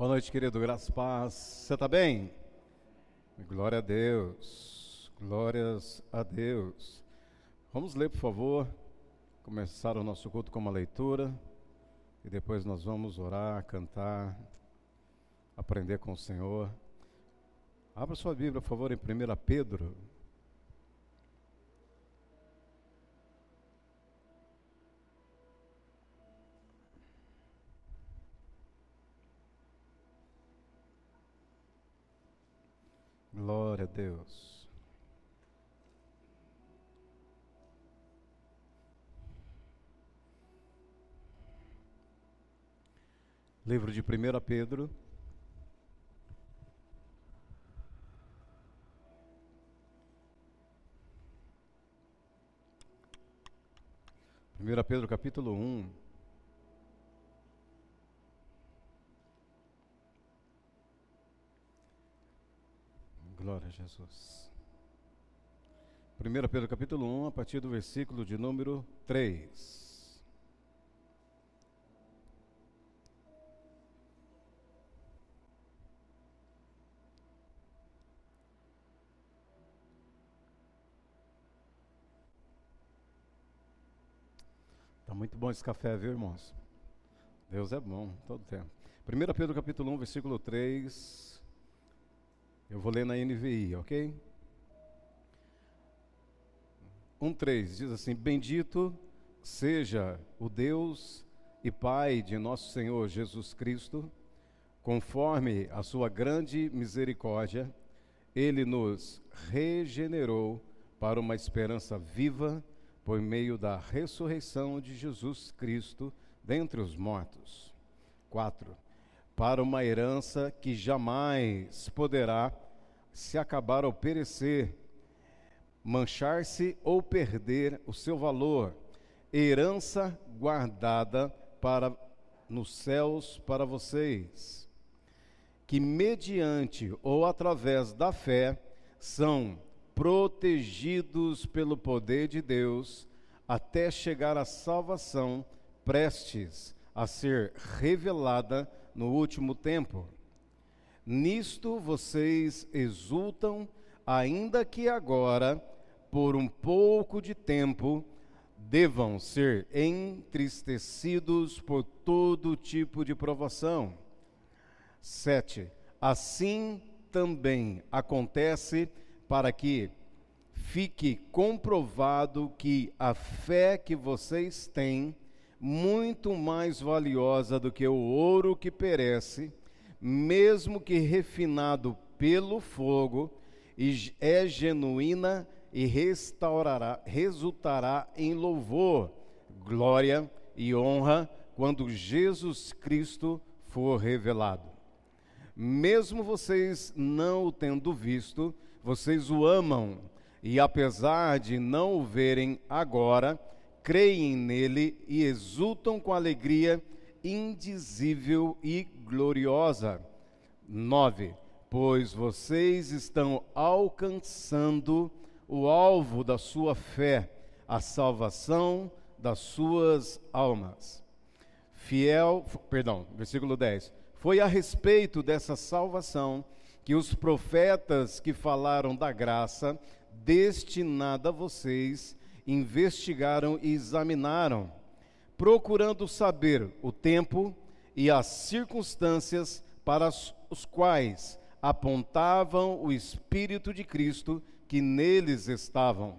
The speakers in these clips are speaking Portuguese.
Boa noite, querido. Graças e paz. Você está bem? Glória a Deus. Glórias a Deus. Vamos ler, por favor. Começar o nosso culto com uma leitura. E depois nós vamos orar, cantar, aprender com o Senhor. Abra sua Bíblia, por favor, em 1 Pedro. Glória a Deus. Livro de 1 Pedro. Primeira Pedro capítulo 1. Glória a Jesus. 1 Pedro capítulo 1, a partir do versículo de número 3. Está muito bom esse café, viu, irmãos? Deus é bom, todo tempo. 1 Pedro capítulo 1, versículo 3 eu vou ler na NVI, ok? 1,3 diz assim: Bendito seja o Deus e Pai de nosso Senhor Jesus Cristo, conforme a sua grande misericórdia, ele nos regenerou para uma esperança viva por meio da ressurreição de Jesus Cristo dentre os mortos. 4 para uma herança que jamais poderá se acabar ou perecer, manchar-se ou perder o seu valor, herança guardada para nos céus para vocês, que mediante ou através da fé são protegidos pelo poder de Deus até chegar à salvação prestes a ser revelada no último tempo. Nisto vocês exultam, ainda que agora, por um pouco de tempo, devam ser entristecidos por todo tipo de provação. 7. Assim também acontece para que fique comprovado que a fé que vocês têm muito mais valiosa do que o ouro que perece, mesmo que refinado pelo fogo, é genuína e restaurará, resultará em louvor, glória e honra quando Jesus Cristo for revelado. Mesmo vocês não o tendo visto, vocês o amam, e apesar de não o verem agora, creem nele e exultam com alegria indizível e gloriosa. 9. Pois vocês estão alcançando o alvo da sua fé, a salvação das suas almas. Fiel, perdão, versículo 10. Foi a respeito dessa salvação que os profetas que falaram da graça destinada a vocês investigaram e examinaram, procurando saber o tempo e as circunstâncias para os quais apontavam o Espírito de Cristo que neles estavam,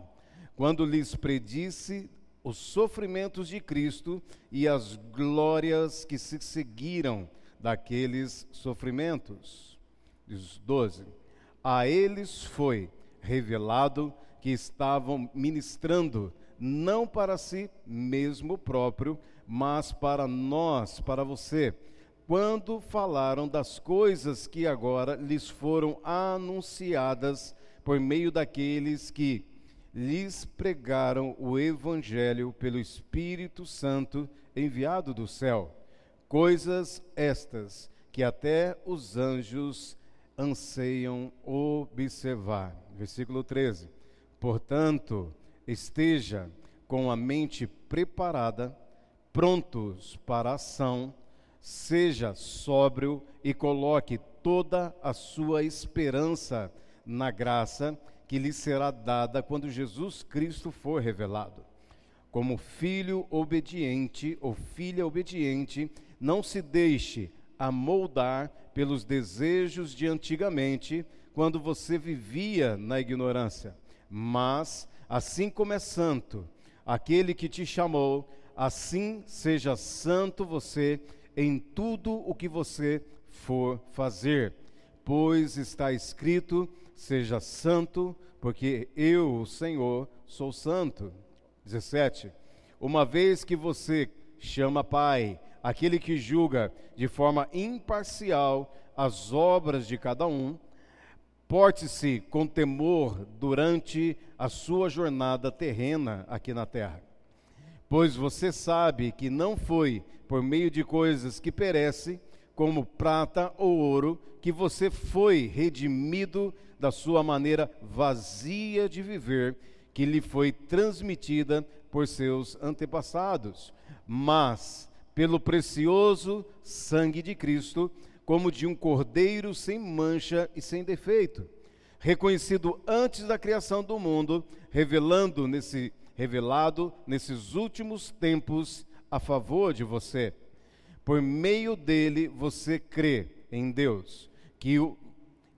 quando lhes predisse os sofrimentos de Cristo e as glórias que se seguiram daqueles sofrimentos. 12. A eles foi revelado que estavam ministrando, não para si mesmo próprio, mas para nós, para você, quando falaram das coisas que agora lhes foram anunciadas por meio daqueles que lhes pregaram o Evangelho pelo Espírito Santo enviado do céu. Coisas estas que até os anjos anseiam observar. Versículo 13. Portanto, esteja com a mente preparada, prontos para a ação, seja sóbrio e coloque toda a sua esperança na graça que lhe será dada quando Jesus Cristo for revelado. Como filho obediente ou filha obediente, não se deixe amoldar pelos desejos de antigamente, quando você vivia na ignorância. Mas, assim como é santo aquele que te chamou, assim seja santo você em tudo o que você for fazer. Pois está escrito: seja santo, porque eu, o Senhor, sou santo. 17. Uma vez que você chama Pai, aquele que julga de forma imparcial as obras de cada um, porte-se com temor durante a sua jornada terrena aqui na terra. Pois você sabe que não foi por meio de coisas que perecem, como prata ou ouro, que você foi redimido da sua maneira vazia de viver, que lhe foi transmitida por seus antepassados, mas pelo precioso sangue de Cristo, como de um cordeiro sem mancha e sem defeito, reconhecido antes da criação do mundo, revelando nesse revelado nesses últimos tempos a favor de você. Por meio dele você crê em Deus, que o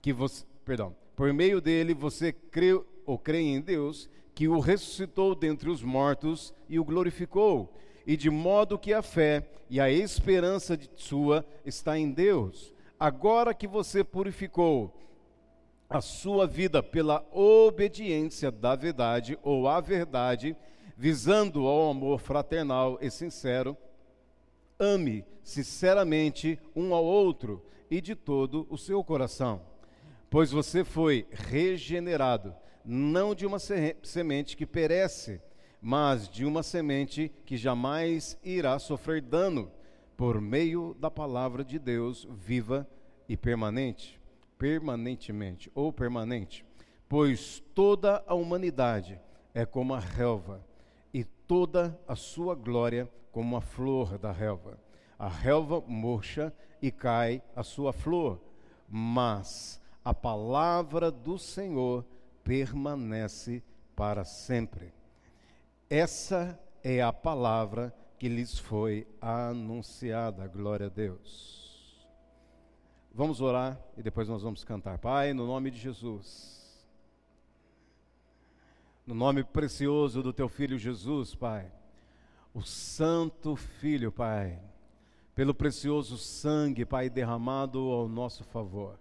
que você, perdão, por meio dele você crê ou crê em Deus, que o ressuscitou dentre os mortos e o glorificou, e de modo que a fé e a esperança de sua está em Deus. Agora que você purificou a sua vida pela obediência da verdade ou à verdade, visando ao amor fraternal e sincero, ame sinceramente um ao outro e de todo o seu coração, pois você foi regenerado, não de uma semente que perece, mas de uma semente que jamais irá sofrer dano, por meio da palavra de Deus viva e permanente, permanentemente ou permanente, pois toda a humanidade é como a relva e toda a sua glória como a flor da relva. A relva murcha e cai a sua flor, mas a palavra do Senhor permanece para sempre. Essa é a palavra que lhes foi anunciada. Glória a Deus. Vamos orar e depois nós vamos cantar. Pai, no nome de Jesus. No nome precioso do teu filho Jesus, Pai. O santo filho, Pai. Pelo precioso sangue, Pai, derramado ao nosso favor.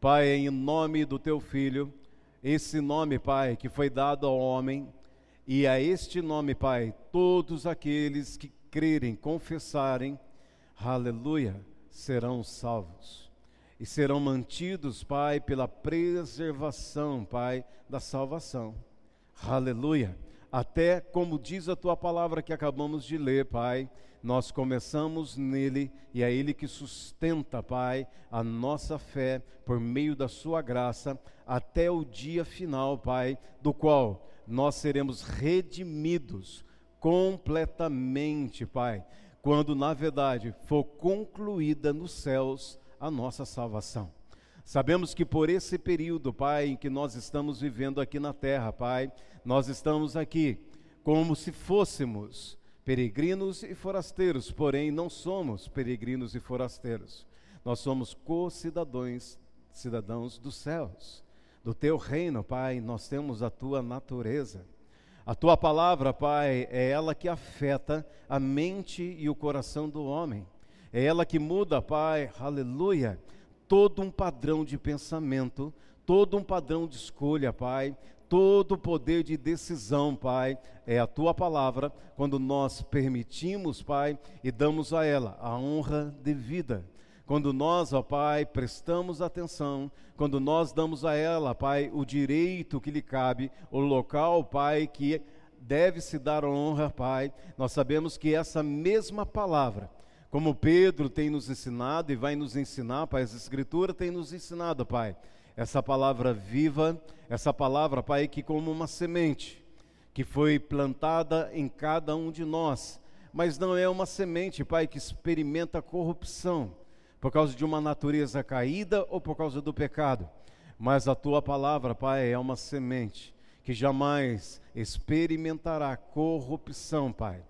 Pai, em nome do teu filho, esse nome, Pai, que foi dado ao homem, e a este nome, Pai, todos aqueles que crerem, confessarem, aleluia, serão salvos. E serão mantidos, Pai, pela preservação, Pai, da salvação. Aleluia. Até como diz a tua palavra que acabamos de ler, Pai, nós começamos nele e é ele que sustenta, Pai, a nossa fé por meio da sua graça até o dia final, Pai, do qual nós seremos redimidos completamente, Pai, quando na verdade for concluída nos céus a nossa salvação. Sabemos que por esse período, Pai, em que nós estamos vivendo aqui na terra, Pai, nós estamos aqui como se fôssemos peregrinos e forasteiros, porém não somos peregrinos e forasteiros. Nós somos co-cidadãos, cidadãos dos céus, do teu reino, Pai, nós temos a tua natureza. A tua palavra, Pai, é ela que afeta a mente e o coração do homem. É ela que muda, Pai, aleluia, todo um padrão de pensamento, todo um padrão de escolha, Pai, todo o poder de decisão, Pai, é a tua palavra, quando nós permitimos, Pai, e damos a ela a honra devida. Quando nós, ó Pai, prestamos atenção, quando nós damos a ela, Pai, o direito que lhe cabe, o local, Pai, que deve se dar honra, Pai, nós sabemos que essa mesma palavra como Pedro tem nos ensinado e vai nos ensinar, Pai, as Escrituras têm nos ensinado, Pai, essa palavra viva, essa palavra, Pai, que como uma semente que foi plantada em cada um de nós, mas não é uma semente, Pai, que experimenta corrupção, por causa de uma natureza caída ou por causa do pecado. Mas a tua palavra, Pai, é uma semente que jamais experimentará corrupção, Pai.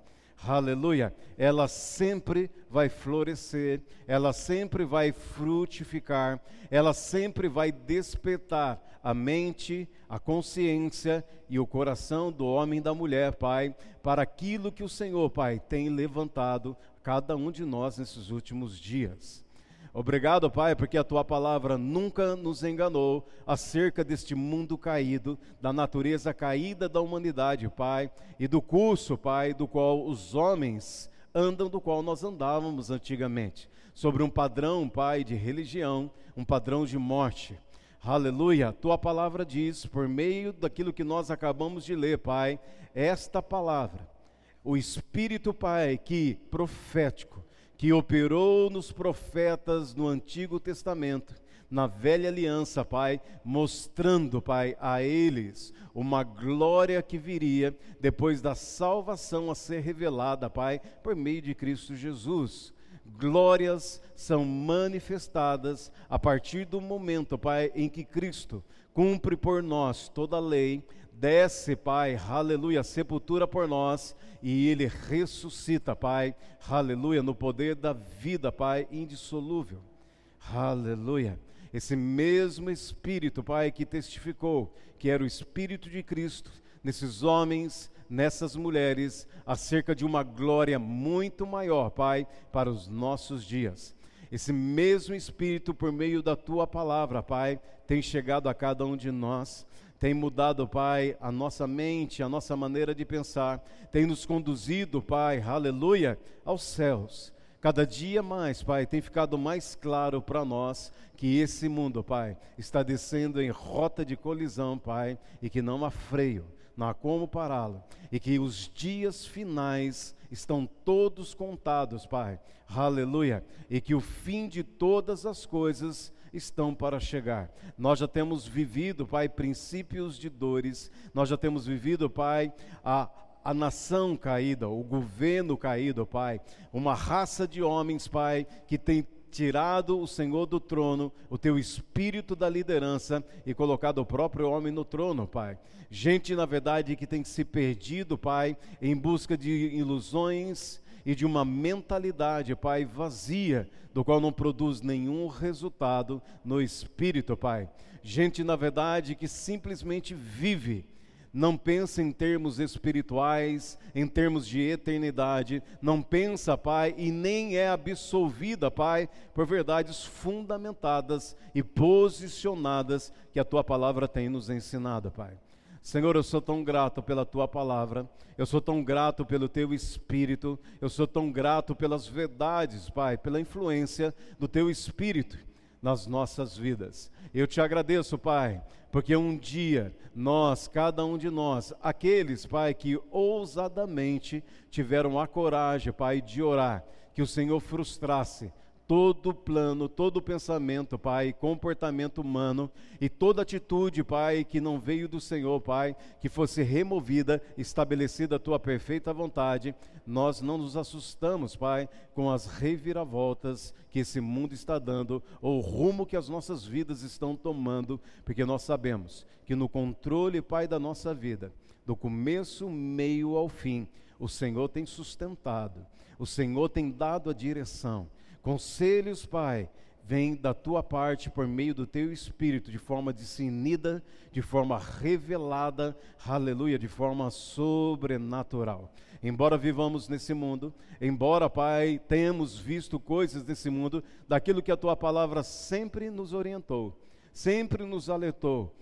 Aleluia. Ela sempre vai florescer, ela sempre vai frutificar, ela sempre vai despertar a mente, a consciência e o coração do homem e da mulher, Pai, para aquilo que o Senhor, Pai, tem levantado cada um de nós nesses últimos dias. Obrigado, Pai, porque a tua palavra nunca nos enganou acerca deste mundo caído, da natureza caída da humanidade, Pai, e do curso, Pai, do qual os homens andam, do qual nós andávamos antigamente, sobre um padrão, Pai, de religião, um padrão de morte. Aleluia. Tua palavra diz, por meio daquilo que nós acabamos de ler, Pai, esta palavra, o Espírito, Pai, que profético, que operou nos profetas no Antigo Testamento, na velha aliança, Pai, mostrando, Pai, a eles uma glória que viria depois da salvação a ser revelada, Pai, por meio de Cristo Jesus. Glórias são manifestadas a partir do momento, Pai, em que Cristo cumpre por nós toda a lei, desce, Pai, aleluia, sepultura por nós e ele ressuscita, Pai, aleluia, no poder da vida, Pai, indissolúvel, aleluia. Esse mesmo Espírito, Pai, que testificou que era o Espírito de Cristo nesses homens, nessas mulheres, acerca de uma glória muito maior, Pai, para os nossos dias. Esse mesmo Espírito, por meio da tua palavra, Pai, tem chegado a cada um de nós tem mudado, Pai, a nossa mente, a nossa maneira de pensar, tem nos conduzido, Pai, aleluia, aos céus. Cada dia mais, Pai, tem ficado mais claro para nós que esse mundo, Pai, está descendo em rota de colisão, Pai, e que não há freio, não há como pará-lo, e que os dias finais estão todos contados, Pai, aleluia, e que o fim de todas as coisas estão para chegar. Nós já temos vivido, Pai, princípios de dores, nós já temos vivido, Pai, a, a nação caída, o governo caído, Pai, uma raça de homens, Pai, que tem tirado o Senhor do trono, o teu espírito da liderança e colocado o próprio homem no trono, Pai. Gente, na verdade, que tem se perdido, Pai, em busca de ilusões e de uma mentalidade, Pai, vazia, do qual não produz nenhum resultado no espírito, Pai. Gente, na verdade, que simplesmente vive, não pensa em termos espirituais, em termos de eternidade, não pensa, Pai, e nem é absolvida, Pai, por verdades fundamentadas e posicionadas que a tua palavra tem nos ensinado, Pai. Senhor, eu sou tão grato pela tua palavra, eu sou tão grato pelo teu espírito, eu sou tão grato pelas verdades, Pai, pela influência do teu espírito nas nossas vidas. Eu te agradeço, Pai, porque um dia nós, cada um de nós, aqueles, Pai, que ousadamente tiveram a coragem, Pai, de orar, que o Senhor frustrasse todo plano, todo pensamento, Pai, comportamento humano e toda atitude, Pai, que não veio do Senhor, Pai, que fosse removida, estabelecida a tua perfeita vontade. Nós não nos assustamos, Pai, com as reviravoltas que esse mundo está dando ou o rumo que as nossas vidas estão tomando, porque nós sabemos que no controle, Pai, da nossa vida, do começo, meio ao fim, o Senhor tem sustentado, o Senhor tem dado a direção. Conselhos, Pai, vêm da tua parte por meio do teu espírito, de forma discernida, de forma revelada, aleluia, de forma sobrenatural. Embora vivamos nesse mundo, embora, Pai, tenhamos visto coisas desse mundo, daquilo que a tua palavra sempre nos orientou, sempre nos alertou.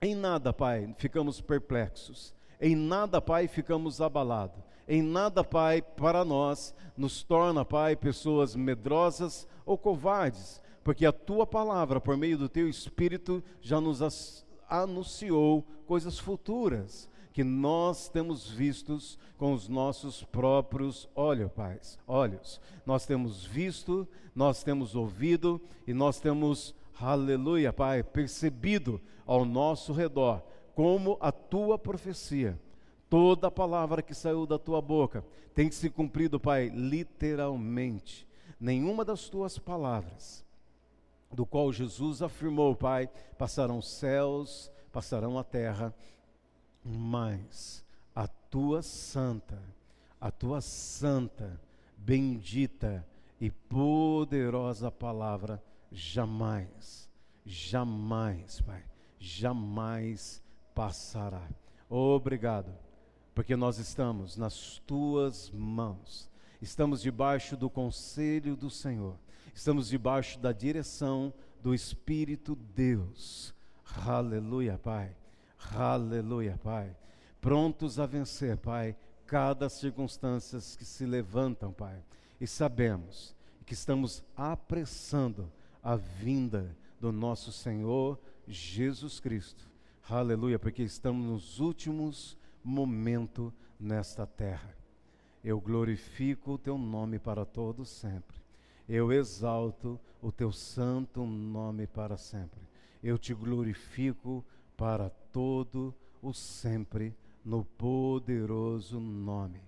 Em nada, Pai, ficamos perplexos. Em nada, Pai, ficamos abalados em nada, Pai, para nós nos torna, Pai, pessoas medrosas ou covardes, porque a tua palavra, por meio do teu espírito, já nos anunciou coisas futuras que nós temos vistos com os nossos próprios olhos, Pai, olhos. Nós temos visto, nós temos ouvido e nós temos, aleluia, Pai, percebido ao nosso redor como a tua profecia Toda palavra que saiu da tua boca tem que se cumprido, Pai, literalmente. nenhuma das tuas palavras, do qual Jesus afirmou, Pai, passarão os céus, passarão a terra, mas a tua santa, a tua santa, bendita e poderosa palavra jamais, jamais, Pai, jamais passará. Obrigado, porque nós estamos nas tuas mãos, estamos debaixo do conselho do Senhor, estamos debaixo da direção do Espírito Deus. Aleluia, Pai. Aleluia, Pai. Prontos a vencer, Pai, cada circunstância que se levantam, Pai. E sabemos que estamos apressando a vinda do nosso Senhor Jesus Cristo. Aleluia, porque estamos nos últimos momentos nesta terra. Eu glorifico o teu nome para todos sempre. Eu exalto o teu santo nome para sempre. Eu te glorifico para todo o sempre no poderoso nome.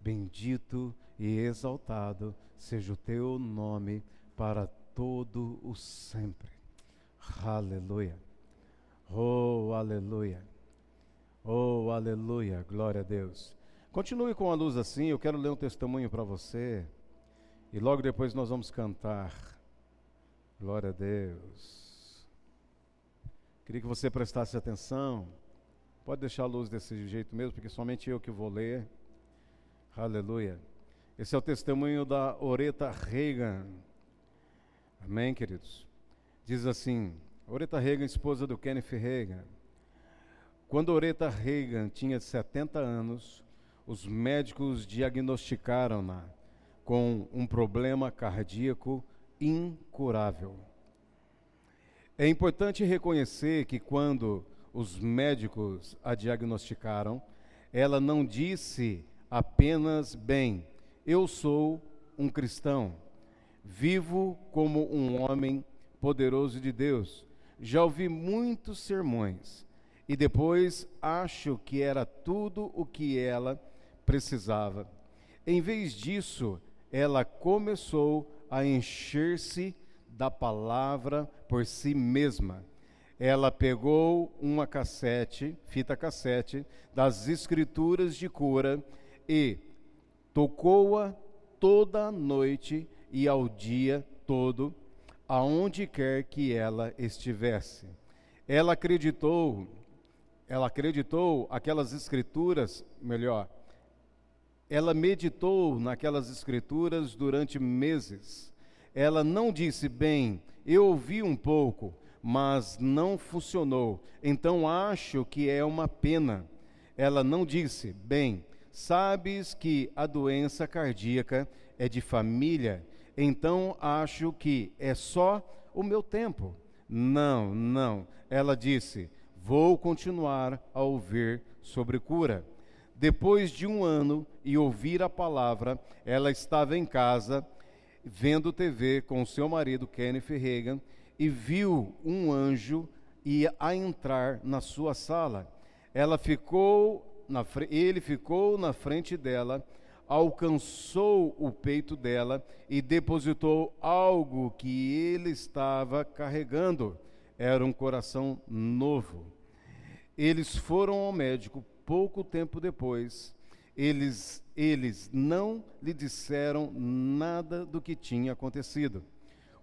Bendito e exaltado seja o teu nome para todo o sempre. Aleluia. Oh, aleluia. Oh, aleluia. Glória a Deus. Continue com a luz assim. Eu quero ler um testemunho para você. E logo depois nós vamos cantar. Glória a Deus. Queria que você prestasse atenção. Pode deixar a luz desse jeito mesmo, porque somente eu que vou ler. Aleluia. Esse é o testemunho da Oreta Reagan. Amém, queridos? Diz assim: Oreta Reagan, esposa do Kenneth Reagan. Quando Oreta Reagan tinha 70 anos, os médicos diagnosticaram-na com um problema cardíaco incurável. É importante reconhecer que quando os médicos a diagnosticaram, ela não disse apenas bem, eu sou um cristão, vivo como um homem poderoso de Deus. Já ouvi muitos sermões e depois acho que era tudo o que ela precisava. Em vez disso, ela começou a encher-se da palavra por si mesma. Ela pegou uma cassete, fita cassete, das escrituras de cura e tocou-a toda a noite e ao dia todo, aonde quer que ela estivesse. Ela acreditou, ela acreditou aquelas escrituras, melhor, ela meditou naquelas escrituras durante meses. Ela não disse, bem, eu ouvi um pouco, mas não funcionou, então acho que é uma pena. Ela não disse, bem, Sabes que a doença cardíaca é de família, então acho que é só o meu tempo. Não, não. Ela disse: Vou continuar a ouvir sobre cura. Depois de um ano e ouvir a palavra, ela estava em casa vendo TV com seu marido Kenneth Reagan e viu um anjo ir a entrar na sua sala. Ela ficou na, ele ficou na frente dela, alcançou o peito dela e depositou algo que ele estava carregando. Era um coração novo. Eles foram ao médico pouco tempo depois. Eles, eles não lhe disseram nada do que tinha acontecido.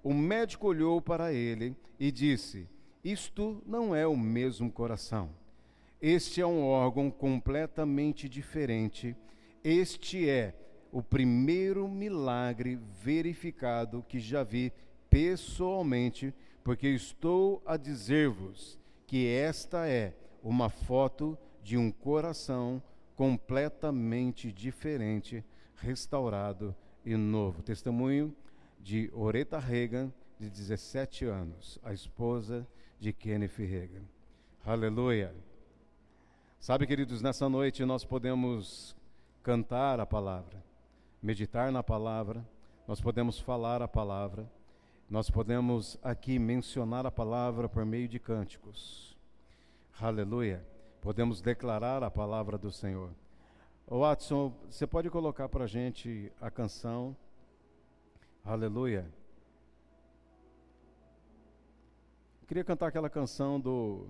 O médico olhou para ele e disse: Isto não é o mesmo coração. Este é um órgão completamente diferente. Este é o primeiro milagre verificado que já vi pessoalmente, porque estou a dizer-vos que esta é uma foto de um coração completamente diferente, restaurado e novo. Testemunho de Oreta Reagan, de 17 anos, a esposa de Kenneth Reagan. Aleluia. Sabe, queridos, nessa noite nós podemos cantar a palavra, meditar na palavra, nós podemos falar a palavra, nós podemos aqui mencionar a palavra por meio de cânticos. Aleluia. Podemos declarar a palavra do Senhor. Watson, você pode colocar para a gente a canção Aleluia. Queria cantar aquela canção do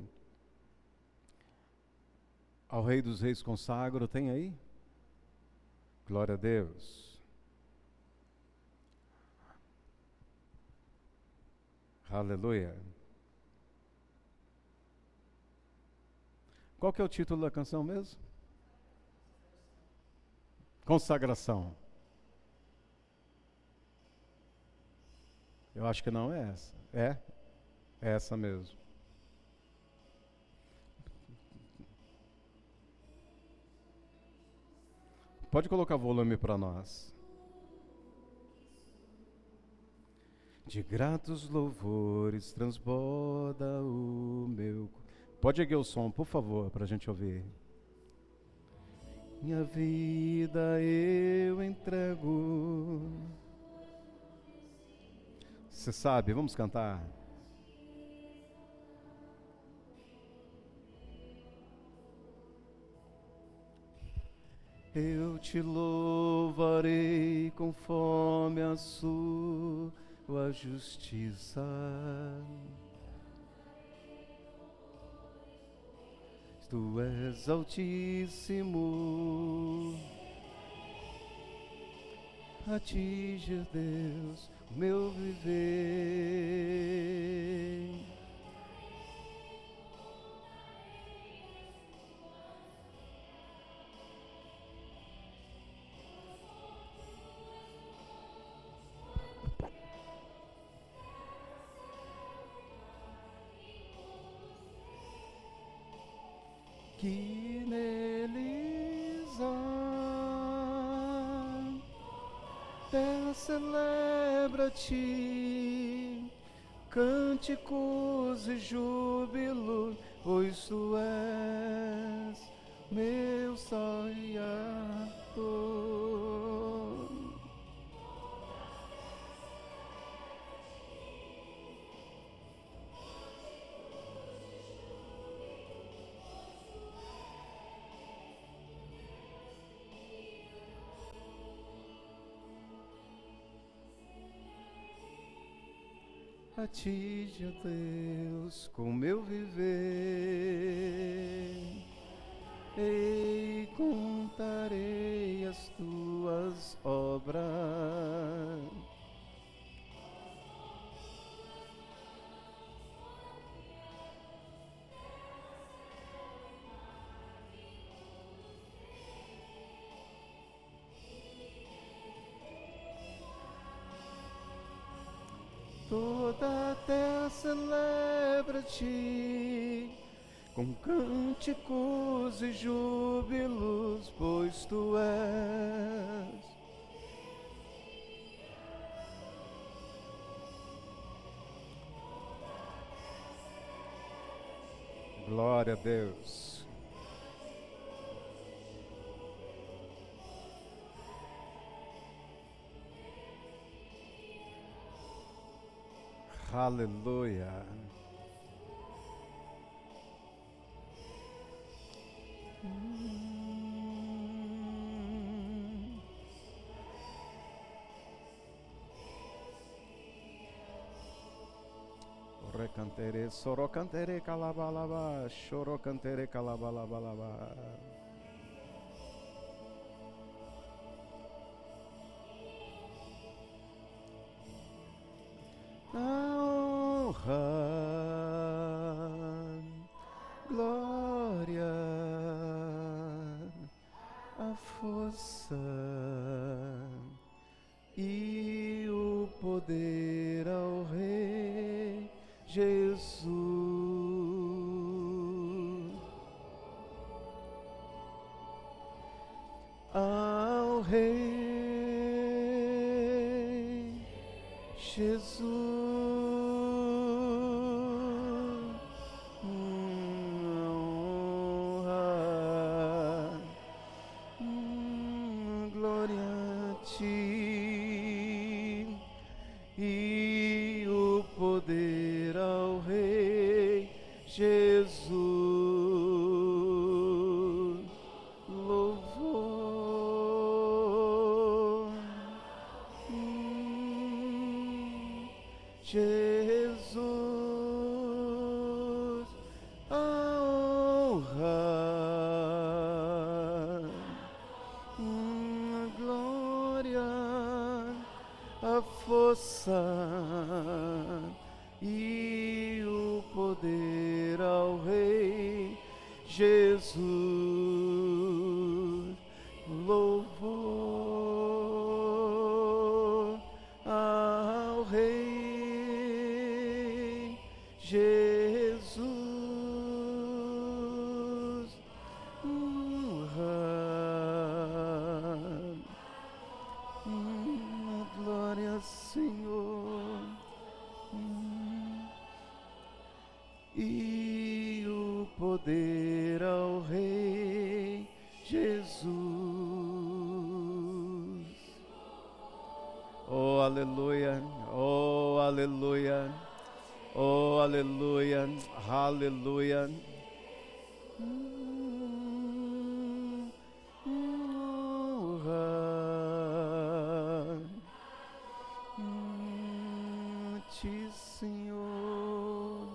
Ao Rei dos Reis consagro, tem aí? Glória a Deus. Aleluia. Qual que é o título da canção mesmo? Consagração. Eu acho que não é essa. É? É essa mesmo. Pode colocar volume para nós. De gratos louvores transborda o meu. Pode erguer o som, por favor, para a gente ouvir. Minha vida eu entrego. Você sabe, vamos cantar. Eu te louvarei conforme a sua justiça. Tu és altíssimo. A ti, Deus, meu viver. Que neles há. Terra celebra-te, cânticos e júbilo, pois tu és meu sol e a ti, ó Deus, com meu viver. Ei, contarei as tuas obras. Toda a terra celebra-te com cânticos e júbilos, pois tu és. Glória a Deus. Aleluia. Recantere, sorocantere, calabalaba, chorocantere, calabalabalaba. honra, glória a ti. Aleluia, aleluia. Honra. Ti, Senhor.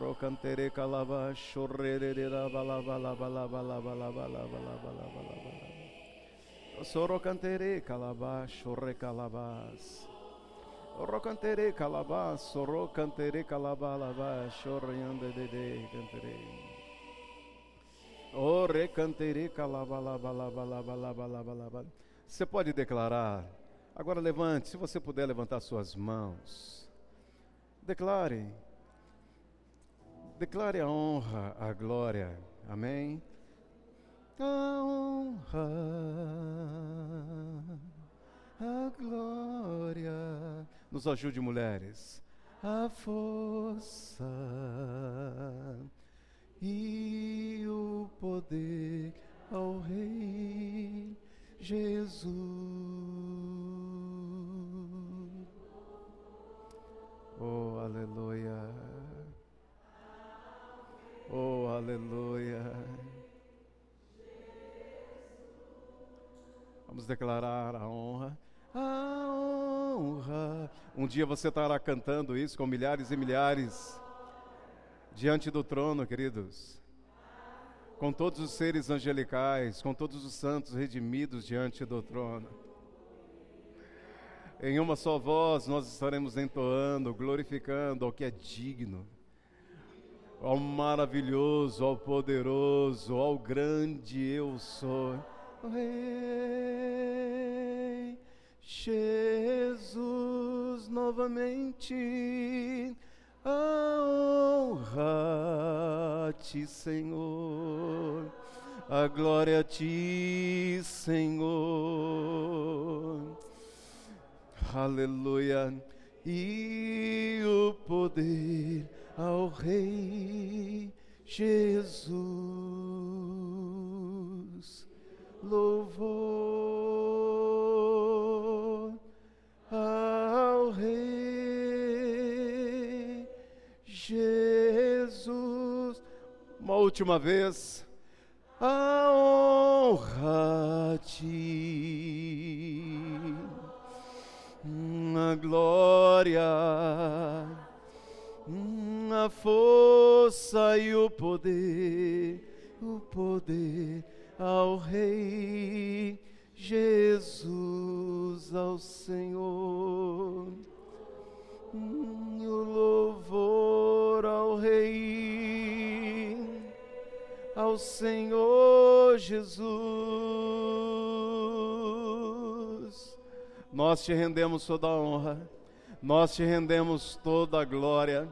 Rocantere calaba, chorrerere balaba, laba, laba, laba, laba, laba, laba, laba, laba. Sorocantere calaba, chorre calabas. Rocantere calabas, sorocantere calaba, laba, chorreando de de cantere. O recantere laba, laba, laba. Você pode declarar. Agora levante, se você puder levantar suas mãos. Declare. Declare a honra, a glória. Amém? Honra, Nos ajude, mulheres. A força e o poder ao Rei Jesus. Oh, aleluia. Oh, aleluia. Vamos declarar a honra. A honra. Um dia você estará cantando isso com milhares e milhares diante do trono, queridos. Com todos os seres angelicais, com todos os santos redimidos diante do trono. Em uma só voz nós estaremos entoando, glorificando ao que é digno, ao maravilhoso, ao poderoso, ao grande eu sou. Jesus novamente a honra a ti, Senhor, a glória a ti, Senhor. Aleluia. E o poder ao Rei Jesus. Louvor Uma última vez. A honra a ti a glória, a força e o poder, o poder ao Rei Jesus, ao Senhor. O louvor ao Rei, ao Senhor Jesus. Nós te rendemos toda a honra, nós te rendemos toda a glória.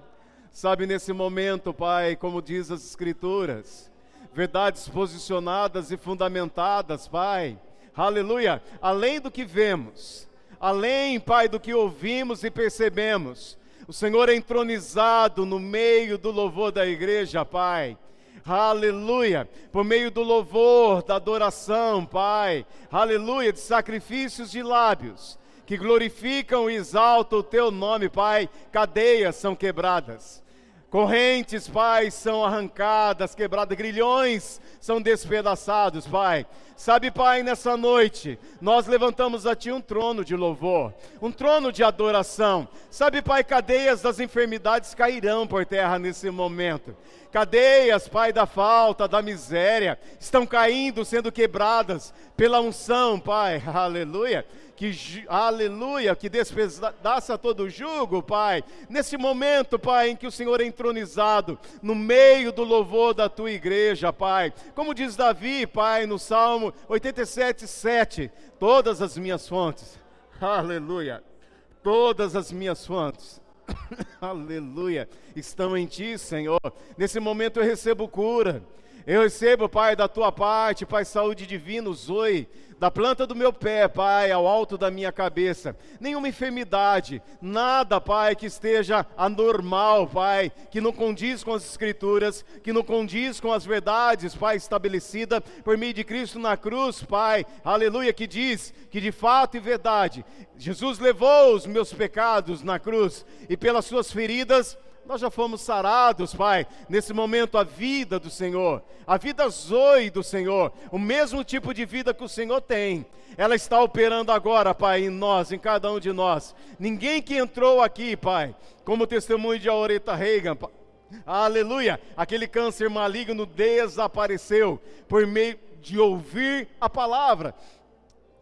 Sabe, nesse momento, Pai, como diz as Escrituras, verdades posicionadas e fundamentadas, Pai, aleluia, além do que vemos, além, Pai, do que ouvimos e percebemos, o Senhor é entronizado no meio do louvor da igreja, Pai. Aleluia, por meio do louvor, da adoração, Pai, aleluia, de sacrifícios de lábios que glorificam e exaltam o Teu nome, Pai, cadeias são quebradas, Correntes, Pai, são arrancadas, quebradas, grilhões são despedaçados, Pai. Sabe, Pai, nessa noite, nós levantamos a Ti um trono de louvor, um trono de adoração. Sabe, Pai, cadeias das enfermidades cairão por terra nesse momento. Cadeias, Pai, da falta, da miséria, estão caindo, sendo quebradas pela unção, Pai. Aleluia que, aleluia, que despedaça todo o jugo, Pai. Nesse momento, Pai, em que o Senhor é entronizado, no meio do louvor da tua igreja, Pai. Como diz Davi, Pai, no Salmo 87, 7, todas as minhas fontes, aleluia, todas as minhas fontes, aleluia, estão em ti, Senhor. Nesse momento eu recebo cura. Eu recebo, Pai, da tua parte, Pai, saúde divina, zoe, da planta do meu pé, Pai, ao alto da minha cabeça. Nenhuma enfermidade, nada, Pai, que esteja anormal, Pai, que não condiz com as Escrituras, que não condiz com as verdades, Pai, estabelecida por meio de Cristo na cruz, Pai, aleluia, que diz que de fato e verdade, Jesus levou os meus pecados na cruz e pelas suas feridas nós já fomos sarados, Pai, nesse momento a vida do Senhor, a vida zoe do Senhor, o mesmo tipo de vida que o Senhor tem, ela está operando agora, Pai, em nós, em cada um de nós. Ninguém que entrou aqui, Pai, como testemunho de Aureta Reagan, aleluia, aquele câncer maligno desapareceu por meio de ouvir a palavra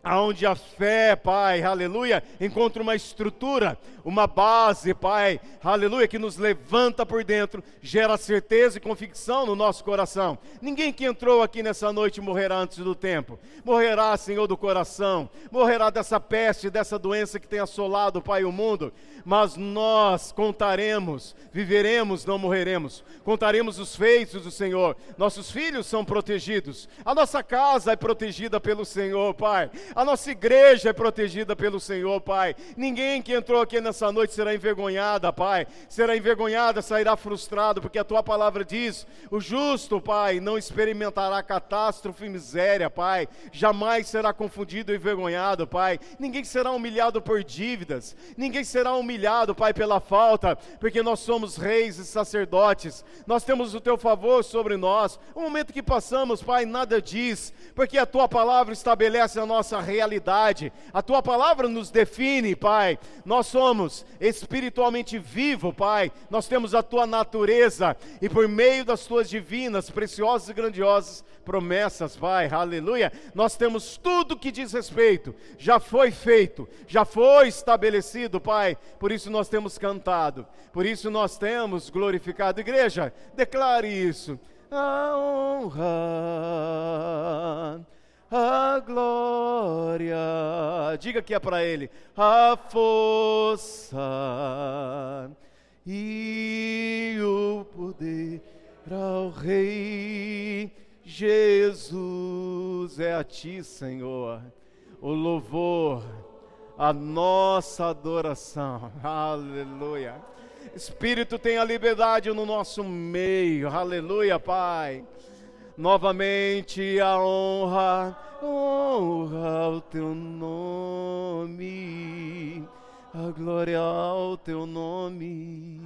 aonde a fé, Pai, aleluia, encontra uma estrutura, uma base, Pai, aleluia, que nos levanta por dentro, gera certeza e convicção no nosso coração. Ninguém que entrou aqui nessa noite morrerá antes do tempo, morrerá, Senhor, do coração, morrerá dessa peste, dessa doença que tem assolado, Pai, o mundo, mas nós contaremos, viveremos, não morreremos, contaremos os feitos do Senhor, nossos filhos são protegidos, a nossa casa é protegida pelo Senhor, Pai, a nossa igreja é protegida pelo Senhor, Pai. Ninguém que entrou aqui nessa noite será envergonhada, Pai. Será envergonhada, sairá frustrado, porque a tua palavra diz: o justo, Pai, não experimentará catástrofe e miséria, Pai. Jamais será confundido e envergonhado, Pai. Ninguém será humilhado por dívidas. Ninguém será humilhado, Pai, pela falta, porque nós somos reis e sacerdotes. Nós temos o teu favor sobre nós. O momento que passamos, Pai, nada diz, porque a tua palavra estabelece a nossa realidade. A tua palavra nos define, Pai. Nós somos espiritualmente vivo, Pai. Nós temos a tua natureza e por meio das tuas divinas, preciosas e grandiosas promessas, Pai. Aleluia. Nós temos tudo que diz respeito. Já foi feito, já foi estabelecido, Pai. Por isso nós temos cantado. Por isso nós temos glorificado. Igreja, declare isso. A honra a glória, diga que é para Ele, a força e o poder ao Rei Jesus, é a Ti, Senhor, o louvor, a nossa adoração, aleluia. Espírito tem a liberdade no nosso meio, aleluia, Pai novamente a honra, honra ao teu nome, a glória ao teu nome.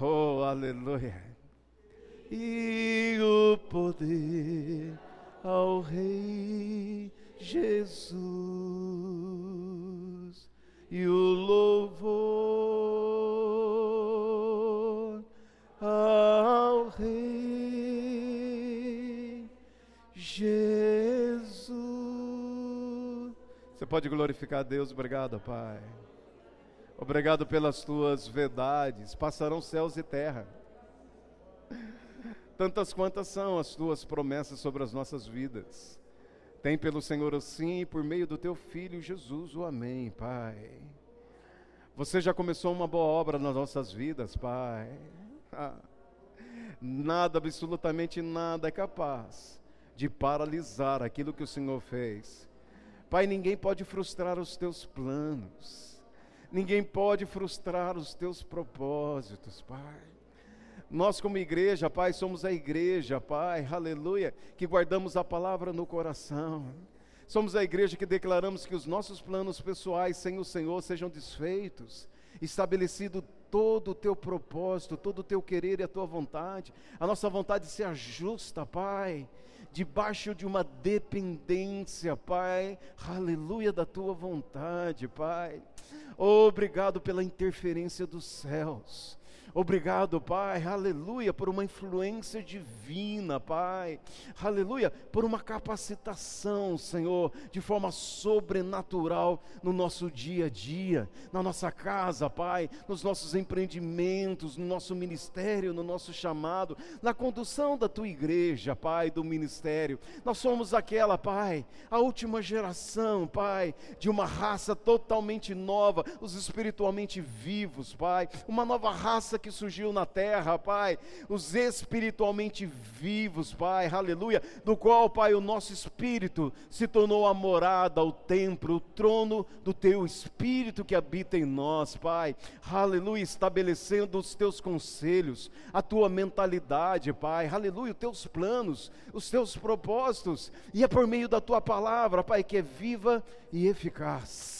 Oh, aleluia. E o poder ao Rei Jesus e o louvor pode glorificar a Deus, obrigado, Pai. Obrigado pelas tuas verdades, passarão céus e terra. Tantas quantas são as tuas promessas sobre as nossas vidas. Tem pelo Senhor assim, por meio do teu filho Jesus, o amém, Pai. Você já começou uma boa obra nas nossas vidas, Pai. Ah, nada, absolutamente nada é capaz de paralisar aquilo que o Senhor fez. Pai, ninguém pode frustrar os teus planos, ninguém pode frustrar os teus propósitos, Pai. Nós, como igreja, Pai, somos a igreja, Pai, aleluia, que guardamos a palavra no coração. Somos a igreja que declaramos que os nossos planos pessoais sem o Senhor sejam desfeitos, estabelecido todo o teu propósito, todo o teu querer e a tua vontade. A nossa vontade se ajusta, Pai, debaixo de uma dependência, Pai, aleluia, da tua vontade, Pai. Obrigado pela interferência dos céus. Obrigado, Pai, aleluia, por uma influência divina, Pai, aleluia, por uma capacitação, Senhor, de forma sobrenatural no nosso dia a dia, na nossa casa, Pai, nos nossos empreendimentos, no nosso ministério, no nosso chamado, na condução da tua igreja, Pai, do ministério. Nós somos aquela, Pai, a última geração, Pai, de uma raça totalmente nova, os espiritualmente vivos, Pai, uma nova raça que surgiu na terra, Pai, os espiritualmente vivos, Pai, aleluia, do qual, Pai, o nosso espírito se tornou a morada, o templo, o trono do teu espírito que habita em nós, Pai, aleluia, estabelecendo os teus conselhos, a tua mentalidade, Pai, aleluia, os teus planos, os teus propósitos, e é por meio da tua palavra, Pai, que é viva e eficaz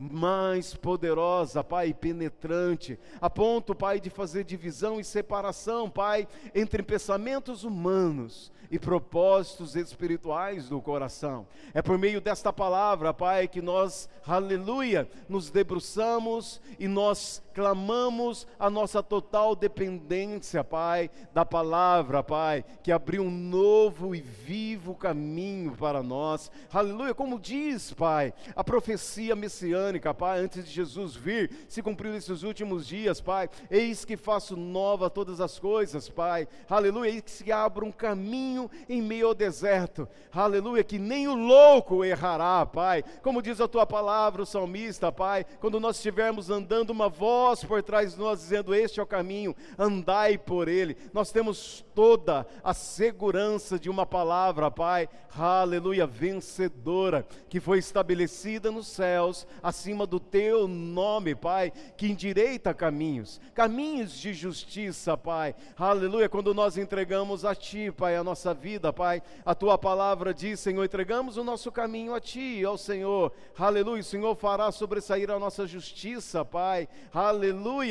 mais poderosa, Pai, penetrante, a ponto, Pai, de fazer divisão e separação, Pai, entre pensamentos humanos e propósitos espirituais do coração. É por meio desta palavra, Pai, que nós, aleluia, nos debruçamos e nós clamamos a nossa total dependência, Pai, da palavra, Pai, que abriu um novo e vivo caminho para nós. Aleluia, como diz, Pai, a profecia messiânica, Pai, antes de Jesus vir, se cumpriu nesses últimos dias, Pai. Eis que faço nova todas as coisas, Pai. Aleluia, eis que se abre um caminho em meio ao deserto. Aleluia, que nem o louco errará, Pai. Como diz a tua palavra, o salmista, Pai, quando nós estivermos andando, uma voz por trás de nós dizendo: Este é o caminho, andai por ele. Nós temos toda a segurança de uma palavra, Pai, aleluia, vencedora, que foi estabelecida nos céus, acima do teu nome, Pai, que endireita caminhos, caminhos de justiça, Pai, aleluia, quando nós entregamos a Ti, Pai, a nossa vida, Pai, a Tua palavra diz, Senhor, entregamos o nosso caminho a Ti, ao Senhor, aleluia, o Senhor fará sobressair a nossa justiça, Pai, aleluia,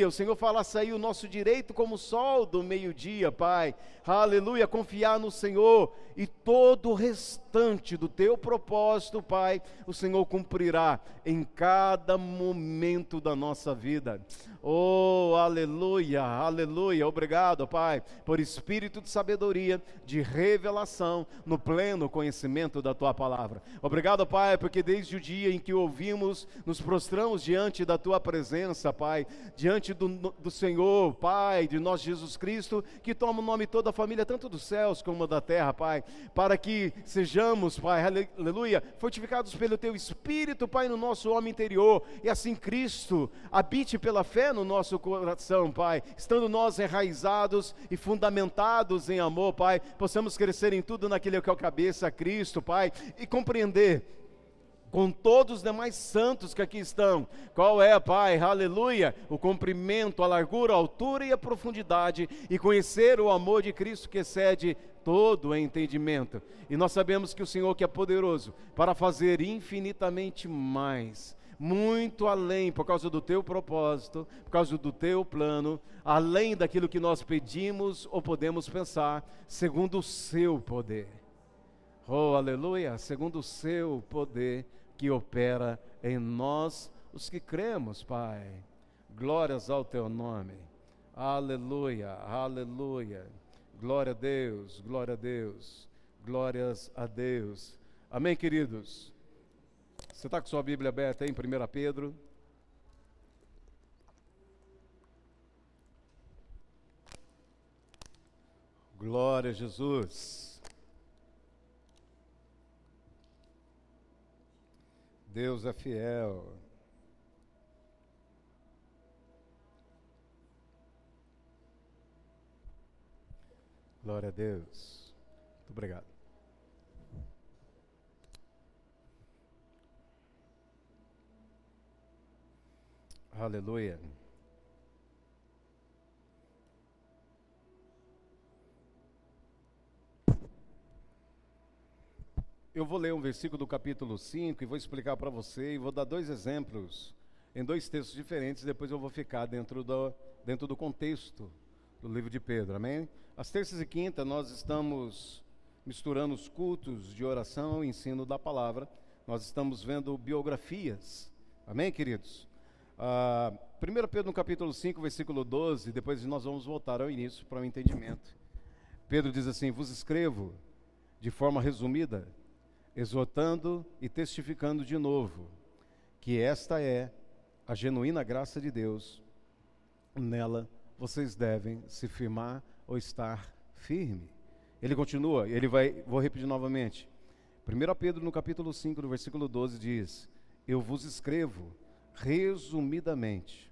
o Senhor fará sair o nosso direito como o sol do meio-dia, Pai, aleluia, confiar no Senhor e todo o restante do teu propósito, Pai, o Senhor cumprirá em cada momento da nossa vida. Oh, aleluia, aleluia. Obrigado, Pai, por espírito de sabedoria, de revelação, no pleno conhecimento da tua palavra. Obrigado, Pai, porque desde o dia em que ouvimos, nos prostramos diante da tua presença, Pai, diante do, do Senhor, Pai, de nós Jesus Cristo, que toma o nome toda a família, tanto dos céus como da terra, Pai, para que sejamos, Pai, aleluia, fortificados pelo teu espírito, Pai, no nosso homem interior, e assim Cristo habite pela fé no nosso coração, Pai, estando nós enraizados e fundamentados em amor, Pai, possamos crescer em tudo naquele que é o cabeça, Cristo, Pai, e compreender com todos os demais santos que aqui estão. Qual é, Pai, aleluia, o comprimento, a largura, a altura e a profundidade, e conhecer o amor de Cristo que excede todo entendimento. E nós sabemos que o Senhor que é poderoso para fazer infinitamente mais muito além, por causa do teu propósito, por causa do teu plano, além daquilo que nós pedimos ou podemos pensar, segundo o seu poder. Oh, aleluia! Segundo o seu poder que opera em nós, os que cremos, Pai. Glórias ao teu nome. Aleluia, aleluia. Glória a Deus, glória a Deus, glórias a Deus. Amém, queridos? Você está com sua Bíblia aberta em 1 Pedro? Glória a Jesus. Deus é fiel. Glória a Deus. Muito obrigado. Aleluia. Eu vou ler um versículo do capítulo 5 e vou explicar para você e vou dar dois exemplos em dois textos diferentes, depois eu vou ficar dentro do, dentro do contexto do livro de Pedro, amém? As terças e quintas nós estamos misturando os cultos de oração e ensino da palavra, nós estamos vendo biografias, amém, queridos? Ah, 1 Pedro no capítulo 5, versículo 12, depois nós vamos voltar ao início para o entendimento. Pedro diz assim: Vos escrevo de forma resumida, exortando e testificando de novo que esta é a genuína graça de Deus. Nela vocês devem se firmar ou estar firme. Ele continua, ele vai, vou repetir novamente. 1 Pedro no capítulo 5, no versículo 12 diz: Eu vos escrevo resumidamente,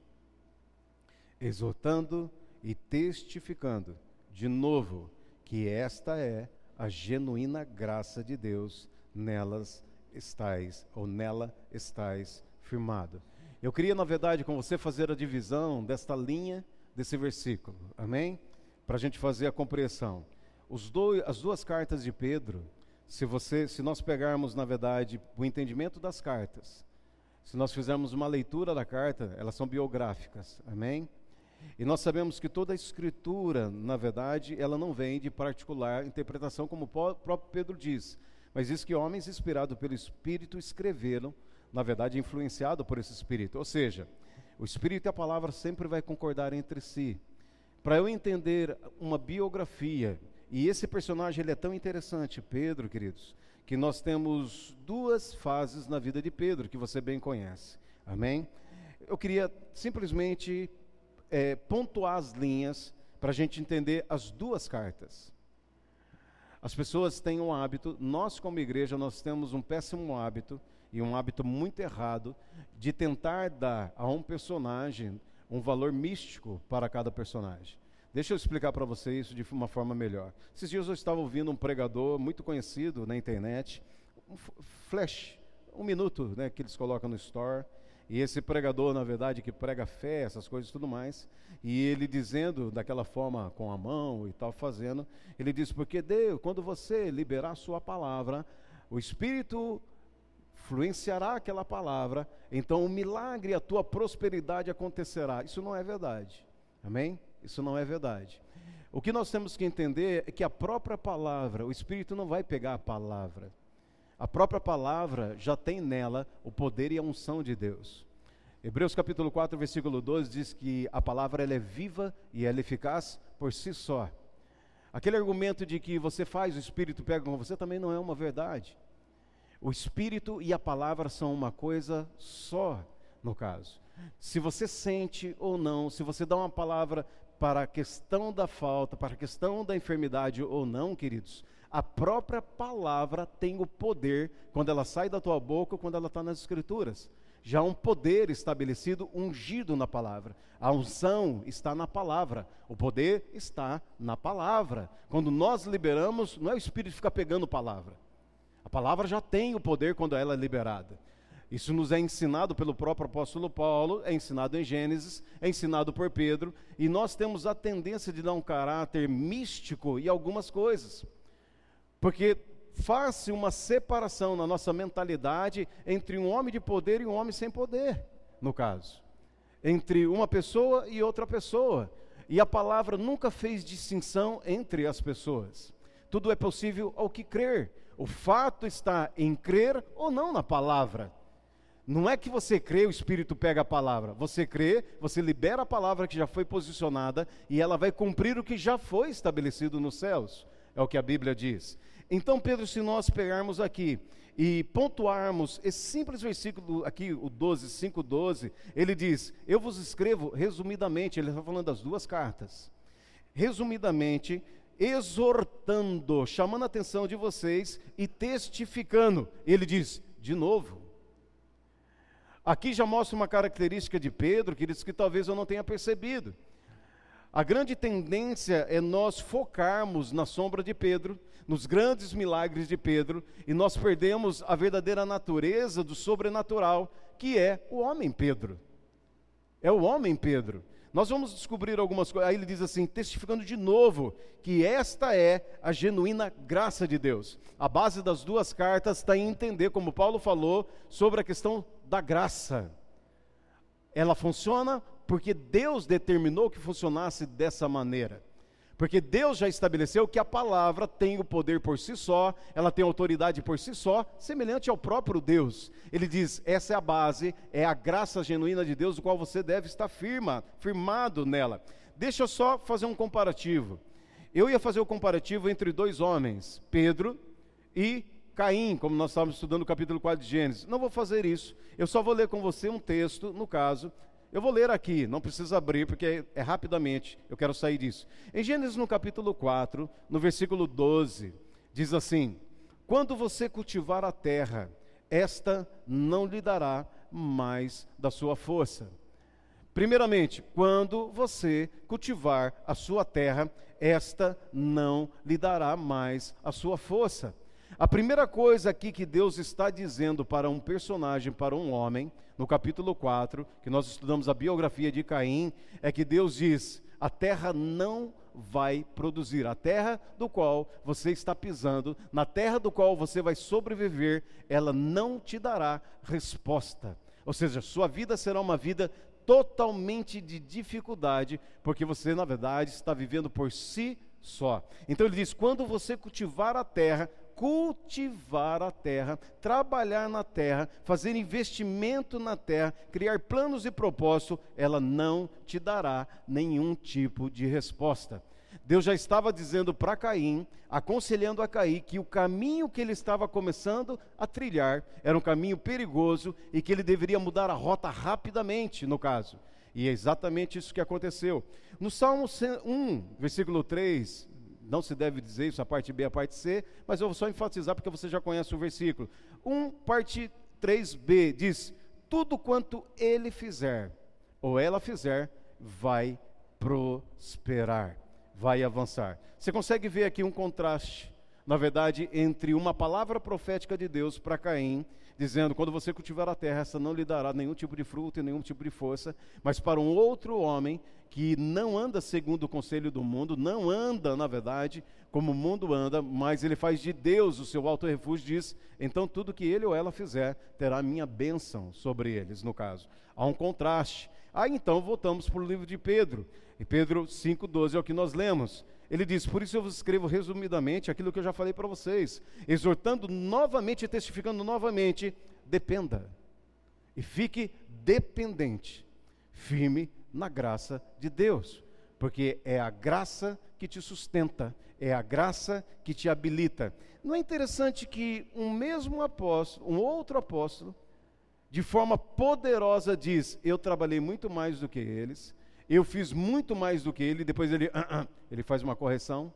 exortando e testificando de novo que esta é a genuína graça de Deus, nelas estais ou nela estais firmado. Eu queria, na verdade, com você fazer a divisão desta linha desse versículo, amém? Para a gente fazer a compreensão. Dois, as duas cartas de Pedro, se você, se nós pegarmos, na verdade, o entendimento das cartas, se nós fizermos uma leitura da carta, elas são biográficas, amém? E nós sabemos que toda a escritura, na verdade, ela não vem de particular interpretação, como o próprio Pedro diz, mas diz que homens inspirados pelo Espírito escreveram na verdade, influenciado por esse Espírito. Ou seja, o Espírito e a palavra sempre vai concordar entre si. Para eu entender uma biografia, e esse personagem ele é tão interessante, Pedro, queridos, que nós temos duas fases na vida de Pedro, que você bem conhece. Amém? Eu queria simplesmente é, pontuar as linhas para a gente entender as duas cartas. As pessoas têm um hábito, nós como igreja, nós temos um péssimo hábito e um hábito muito errado de tentar dar a um personagem um valor místico para cada personagem. Deixa eu explicar para você isso de uma forma melhor. Esses dias eu estava ouvindo um pregador muito conhecido na internet, um flash, um minuto, né, que eles colocam no store. E esse pregador, na verdade, que prega fé, essas coisas e tudo mais, e ele dizendo daquela forma com a mão e tal, fazendo, ele diz: Porque Deus, quando você liberar a sua palavra, o Espírito influenciará aquela palavra, então o milagre, a tua prosperidade acontecerá. Isso não é verdade. Amém? Isso não é verdade. O que nós temos que entender é que a própria palavra, o Espírito não vai pegar a palavra. A própria palavra já tem nela o poder e a unção de Deus. Hebreus capítulo 4, versículo 12 diz que a palavra ela é viva e ela é eficaz por si só. Aquele argumento de que você faz, o Espírito pega com você também não é uma verdade. O Espírito e a palavra são uma coisa só, no caso. Se você sente ou não, se você dá uma palavra para a questão da falta, para a questão da enfermidade ou não, queridos, a própria palavra tem o poder quando ela sai da tua boca ou quando ela está nas Escrituras. Já há um poder estabelecido, ungido na palavra. A unção está na palavra. O poder está na palavra. Quando nós liberamos, não é o Espírito ficar pegando palavra. A palavra já tem o poder quando ela é liberada. Isso nos é ensinado pelo próprio apóstolo Paulo, é ensinado em Gênesis, é ensinado por Pedro, e nós temos a tendência de dar um caráter místico em algumas coisas. Porque faz-se uma separação na nossa mentalidade entre um homem de poder e um homem sem poder, no caso. Entre uma pessoa e outra pessoa. E a palavra nunca fez distinção entre as pessoas. Tudo é possível ao que crer. O fato está em crer ou não na palavra. Não é que você crê, o Espírito pega a palavra. Você crê, você libera a palavra que já foi posicionada e ela vai cumprir o que já foi estabelecido nos céus. É o que a Bíblia diz. Então, Pedro, se nós pegarmos aqui e pontuarmos esse simples versículo aqui, o 12, 5, 12, ele diz: Eu vos escrevo resumidamente, ele está falando das duas cartas. Resumidamente, exortando, chamando a atenção de vocês e testificando. Ele diz, de novo. Aqui já mostra uma característica de Pedro, que diz que talvez eu não tenha percebido. A grande tendência é nós focarmos na sombra de Pedro, nos grandes milagres de Pedro, e nós perdemos a verdadeira natureza do sobrenatural, que é o homem Pedro. É o homem Pedro. Nós vamos descobrir algumas coisas. Aí ele diz assim, testificando de novo, que esta é a genuína graça de Deus. A base das duas cartas está em entender, como Paulo falou, sobre a questão da graça. ela funciona porque Deus determinou que funcionasse dessa maneira. Porque Deus já estabeleceu que a palavra tem o poder por si só, ela tem autoridade por si só, semelhante ao próprio Deus. Ele diz: essa é a base, é a graça genuína de Deus, do qual você deve estar firma, firmado nela. Deixa eu só fazer um comparativo. Eu ia fazer o comparativo entre dois homens, Pedro e Caim, como nós estávamos estudando o capítulo 4 de Gênesis. Não vou fazer isso. Eu só vou ler com você um texto, no caso. Eu vou ler aqui, não precisa abrir, porque é, é rapidamente, eu quero sair disso. Em Gênesis, no capítulo 4, no versículo 12, diz assim: Quando você cultivar a terra, esta não lhe dará mais da sua força. Primeiramente, quando você cultivar a sua terra, esta não lhe dará mais a sua força. A primeira coisa aqui que Deus está dizendo para um personagem, para um homem, no capítulo 4, que nós estudamos a biografia de Caim, é que Deus diz: a terra não vai produzir, a terra do qual você está pisando, na terra do qual você vai sobreviver, ela não te dará resposta. Ou seja, sua vida será uma vida totalmente de dificuldade, porque você, na verdade, está vivendo por si só. Então ele diz: quando você cultivar a terra, cultivar a terra, trabalhar na terra, fazer investimento na terra, criar planos e propósito, ela não te dará nenhum tipo de resposta. Deus já estava dizendo para Caim, aconselhando a Caim, que o caminho que ele estava começando a trilhar era um caminho perigoso e que ele deveria mudar a rota rapidamente, no caso. E é exatamente isso que aconteceu. No Salmo 1, versículo 3, não se deve dizer isso, a parte B a parte C, mas eu vou só enfatizar porque você já conhece o versículo. 1, parte 3b diz: Tudo quanto ele fizer, ou ela fizer, vai prosperar, vai avançar. Você consegue ver aqui um contraste, na verdade, entre uma palavra profética de Deus para Caim dizendo: quando você cultivar a terra, essa não lhe dará nenhum tipo de fruto e nenhum tipo de força, mas para um outro homem que não anda segundo o conselho do mundo, não anda, na verdade, como o mundo anda, mas ele faz de Deus o seu alto refúgio, diz: então tudo que ele ou ela fizer terá minha bênção sobre eles, no caso. Há um contraste. Aí então voltamos para o livro de Pedro, e Pedro 5,12 é o que nós lemos. Ele diz: Por isso eu vos escrevo resumidamente aquilo que eu já falei para vocês, exortando novamente e testificando novamente: dependa e fique dependente, firme na graça de Deus, porque é a graça que te sustenta, é a graça que te habilita. Não é interessante que um mesmo apóstolo, um outro apóstolo, de forma poderosa diz: Eu trabalhei muito mais do que eles, eu fiz muito mais do que ele, depois ele, uh -uh, ele faz uma correção.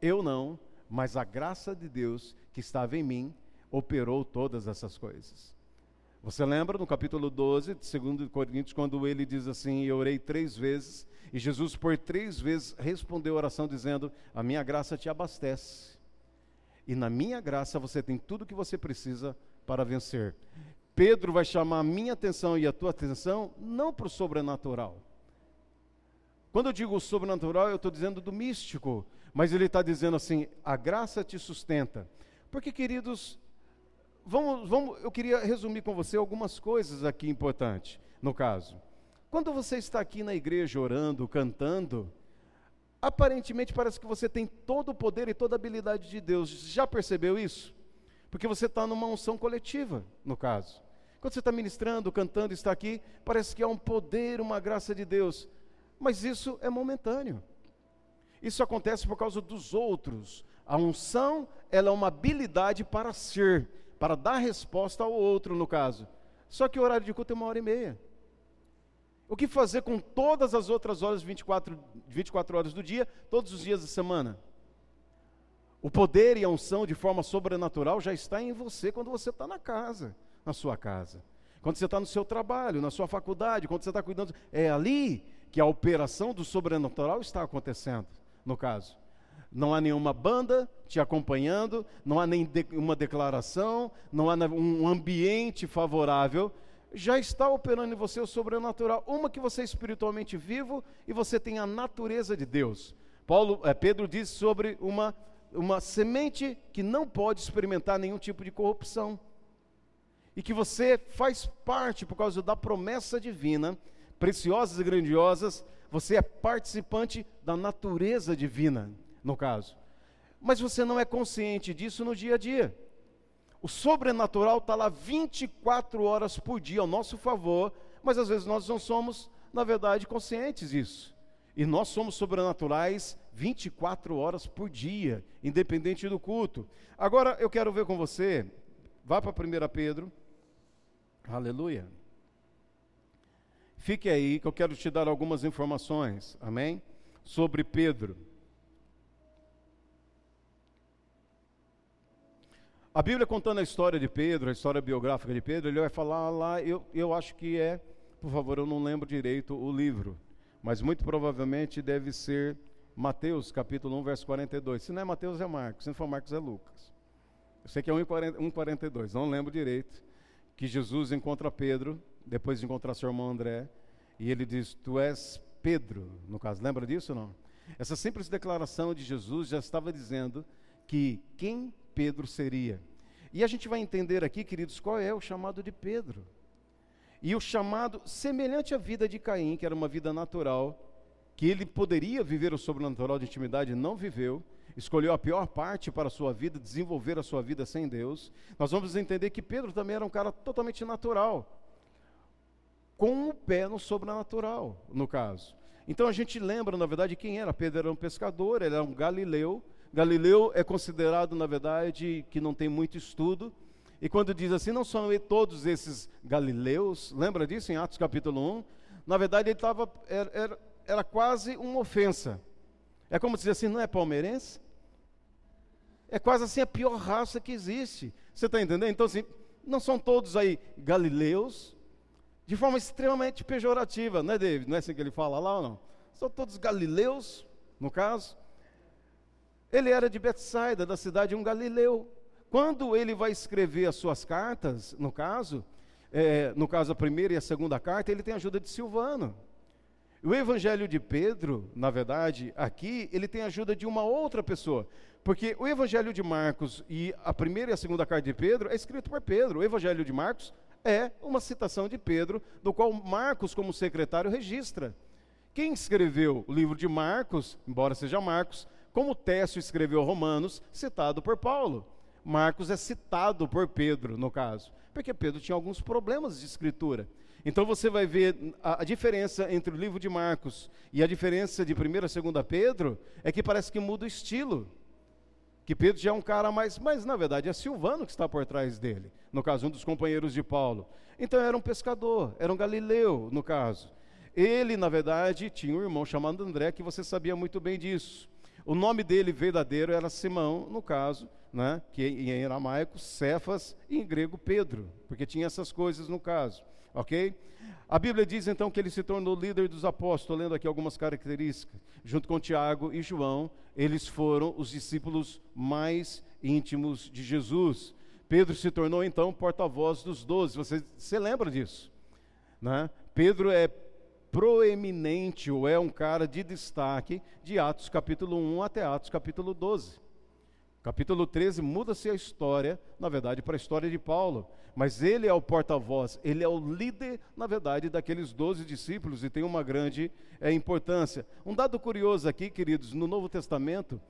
Eu não, mas a graça de Deus que estava em mim operou todas essas coisas. Você lembra no capítulo 12 de 2 Coríntios, quando ele diz assim: Eu orei três vezes, e Jesus por três vezes respondeu a oração dizendo: A minha graça te abastece, e na minha graça você tem tudo o que você precisa para vencer. Pedro vai chamar a minha atenção e a tua atenção não para o sobrenatural, quando eu digo sobrenatural, eu estou dizendo do místico, mas ele está dizendo assim: a graça te sustenta. Porque, queridos, vamos, vamos, eu queria resumir com você algumas coisas aqui importantes, no caso. Quando você está aqui na igreja orando, cantando, aparentemente parece que você tem todo o poder e toda a habilidade de Deus. Já percebeu isso? Porque você está numa unção coletiva, no caso. Quando você está ministrando, cantando, está aqui, parece que há um poder, uma graça de Deus. Mas isso é momentâneo. Isso acontece por causa dos outros. A unção, ela é uma habilidade para ser, para dar resposta ao outro, no caso. Só que o horário de culto é uma hora e meia. O que fazer com todas as outras horas, 24, 24 horas do dia, todos os dias da semana? O poder e a unção de forma sobrenatural já está em você quando você está na casa, na sua casa. Quando você está no seu trabalho, na sua faculdade, quando você está cuidando. É ali que a operação do sobrenatural está acontecendo, no caso. Não há nenhuma banda te acompanhando, não há nenhuma declaração, não há um ambiente favorável. Já está operando em você o sobrenatural. Uma que você é espiritualmente vivo e você tem a natureza de Deus. Paulo, é, Pedro diz sobre uma, uma semente que não pode experimentar nenhum tipo de corrupção. e que você faz parte por causa da promessa divina, preciosas e grandiosas, você é participante da natureza divina, no caso. Mas você não é consciente disso no dia a dia. O sobrenatural está lá 24 horas por dia ao nosso favor, mas às vezes nós não somos, na verdade, conscientes disso. E nós somos sobrenaturais 24 horas por dia, independente do culto. Agora eu quero ver com você, vá para 1 Pedro, aleluia. Fique aí que eu quero te dar algumas informações, amém? Sobre Pedro. A Bíblia contando a história de Pedro, a história biográfica de Pedro, ele vai falar lá, eu, eu acho que é, por favor, eu não lembro direito o livro, mas muito provavelmente deve ser Mateus capítulo 1, verso 42. Se não é Mateus, é Marcos, se não for Marcos, é Lucas. Eu sei que é 1,42, não lembro direito, que Jesus encontra Pedro, depois de encontrar seu irmão André, e ele diz, tu és Pedro, no caso, lembra disso ou não? Essa simples declaração de Jesus já estava dizendo que quem Pedro seria. E a gente vai entender aqui, queridos, qual é o chamado de Pedro. E o chamado semelhante à vida de Caim, que era uma vida natural, que ele poderia viver o sobrenatural de intimidade, não viveu, escolheu a pior parte para a sua vida, desenvolver a sua vida sem Deus. Nós vamos entender que Pedro também era um cara totalmente natural, com o pé no sobrenatural, no caso. Então a gente lembra, na verdade, quem era. Pedro era um pescador, ele era um galileu, Galileu é considerado, na verdade, que não tem muito estudo. E quando diz assim, não são todos esses galileus, lembra disso em Atos capítulo 1? Na verdade, ele estava, era, era, era, quase uma ofensa. É como dizer assim, não é palmeirense? É quase assim a pior raça que existe. Você está entendendo? Então, assim, não são todos aí galileus, de forma extremamente pejorativa, não é, David? Não é assim que ele fala lá ou não? São todos galileus, no caso. Ele era de Betsaida, da cidade de um galileu. Quando ele vai escrever as suas cartas, no caso, é, no caso a primeira e a segunda carta, ele tem a ajuda de Silvano. O evangelho de Pedro, na verdade, aqui, ele tem a ajuda de uma outra pessoa. Porque o evangelho de Marcos e a primeira e a segunda carta de Pedro é escrito por Pedro. O evangelho de Marcos é uma citação de Pedro, do qual Marcos, como secretário, registra. Quem escreveu o livro de Marcos, embora seja Marcos, como Técio escreveu Romanos, citado por Paulo. Marcos é citado por Pedro, no caso, porque Pedro tinha alguns problemas de escritura. Então você vai ver a, a, diferença entre o livro de Marcos e a diferença de 1 e 2 Pedro é que parece que muda o estilo. Que Pedro já é um cara mais, mas na verdade é Silvano que está por trás dele, no caso, um dos companheiros de Paulo. Então era um pescador, era um galileu, no caso. Ele, na verdade, tinha um irmão chamado André, que você sabia muito bem disso. O nome dele verdadeiro era Simão, no caso, né, que em aramaico, Cefas, e em grego, Pedro, porque tinha essas coisas no caso, ok? A Bíblia diz então que ele se tornou líder dos apóstolos, lendo aqui algumas características. Junto com Tiago e João, eles foram os discípulos mais íntimos de Jesus. Pedro se tornou então porta-voz dos doze. Você, você lembra disso? Né? Pedro é proeminente ou é um cara de destaque de Atos capítulo 1 até Atos capítulo 12. Capítulo 13 muda-se a história, na verdade, para a história de Paulo, mas ele é o porta-voz, ele é o líder, na verdade, daqueles doze discípulos e tem uma grande é, importância. Um dado curioso aqui, queridos, no Novo Testamento,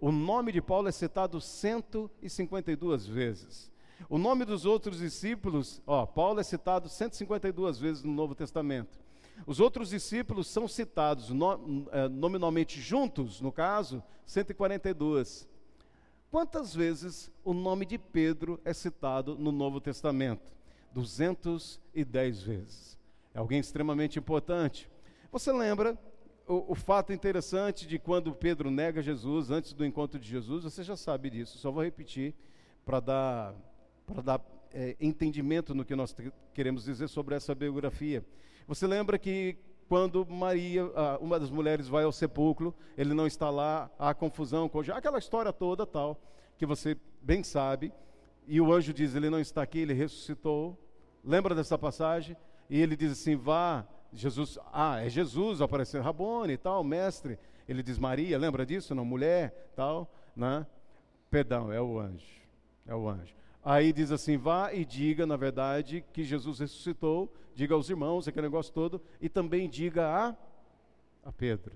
o nome de Paulo é citado 152 vezes. O nome dos outros discípulos, ó, Paulo é citado 152 vezes no Novo Testamento. Os outros discípulos são citados no, é, nominalmente juntos, no caso, 142. Quantas vezes o nome de Pedro é citado no Novo Testamento? 210 vezes. É alguém extremamente importante. Você lembra o, o, fato interessante de quando Pedro nega Jesus antes do encontro de Jesus? Você já sabe disso, só vou repetir para dar, dar é, entendimento no que nós queremos dizer sobre essa biografia. Você lembra que quando Maria, uma das mulheres, vai ao sepulcro, ele não está lá, há confusão, aquela história toda tal, que você bem sabe, e o anjo diz: Ele não está aqui, ele ressuscitou. Lembra dessa passagem? E ele diz assim: Vá, Jesus, ah, é Jesus aparecendo, Rabone e tal, mestre. Ele diz Maria, lembra disso? Não, mulher, tal, né? Perdão, é o anjo, é o anjo. Aí diz assim: vá e diga, na verdade, que Jesus ressuscitou, diga aos irmãos, aquele negócio todo, e também diga a, a Pedro.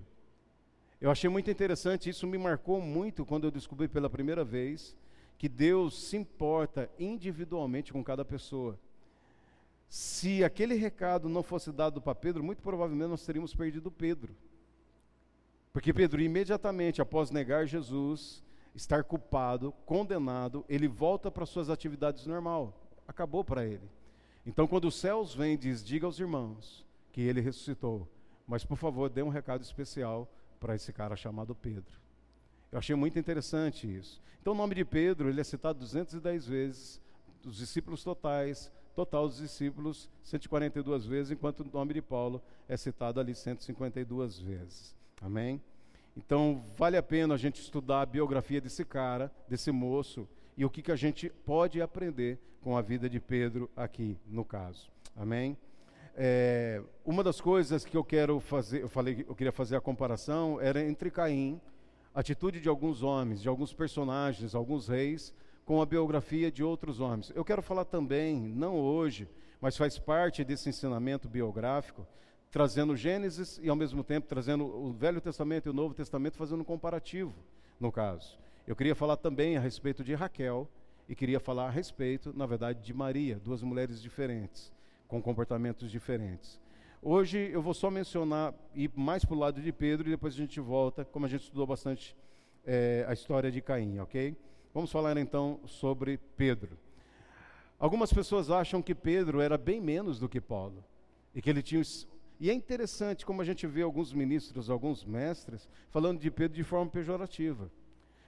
Eu achei muito interessante, isso me marcou muito quando eu descobri pela primeira vez que Deus se importa individualmente com cada pessoa. Se aquele recado não fosse dado para Pedro, muito provavelmente nós teríamos perdido Pedro. Porque Pedro, imediatamente após negar Jesus, estar culpado, condenado, ele volta para suas atividades normal. Acabou para ele. Então, quando os céus vêm, diz: diga aos irmãos que ele ressuscitou. Mas, por favor, dê um recado especial para esse cara chamado Pedro. Eu achei muito interessante isso. Então, o nome de Pedro, ele é citado 210 vezes, os discípulos totais, total dos discípulos, 142 vezes, enquanto o nome de Paulo é citado ali 152 vezes. Amém? Então, vale a pena a gente estudar a biografia desse cara, desse moço, e o que, que a gente pode aprender com a vida de Pedro aqui, no caso. Amém? É, uma das coisas que eu quero fazer, eu falei eu queria fazer a comparação, era entre Caim, a atitude de alguns homens, de alguns personagens, alguns reis, com a biografia de outros homens. Eu quero falar também, não hoje, mas faz parte desse ensinamento biográfico, trazendo Gênesis e ao mesmo tempo trazendo o Velho Testamento e o Novo Testamento, fazendo um comparativo, no caso. Eu queria falar também a respeito de Raquel e queria falar a respeito, na verdade, de Maria, duas mulheres diferentes, com comportamentos diferentes. Hoje eu vou só mencionar, ir mais para o lado de Pedro e depois a gente volta, como a gente estudou bastante é, a história de Caim, ok? Vamos falar então sobre Pedro. Algumas pessoas acham que Pedro era bem menos do que Paulo e que ele tinha e é interessante como a gente vê alguns ministros, alguns mestres, falando de Pedro de forma pejorativa.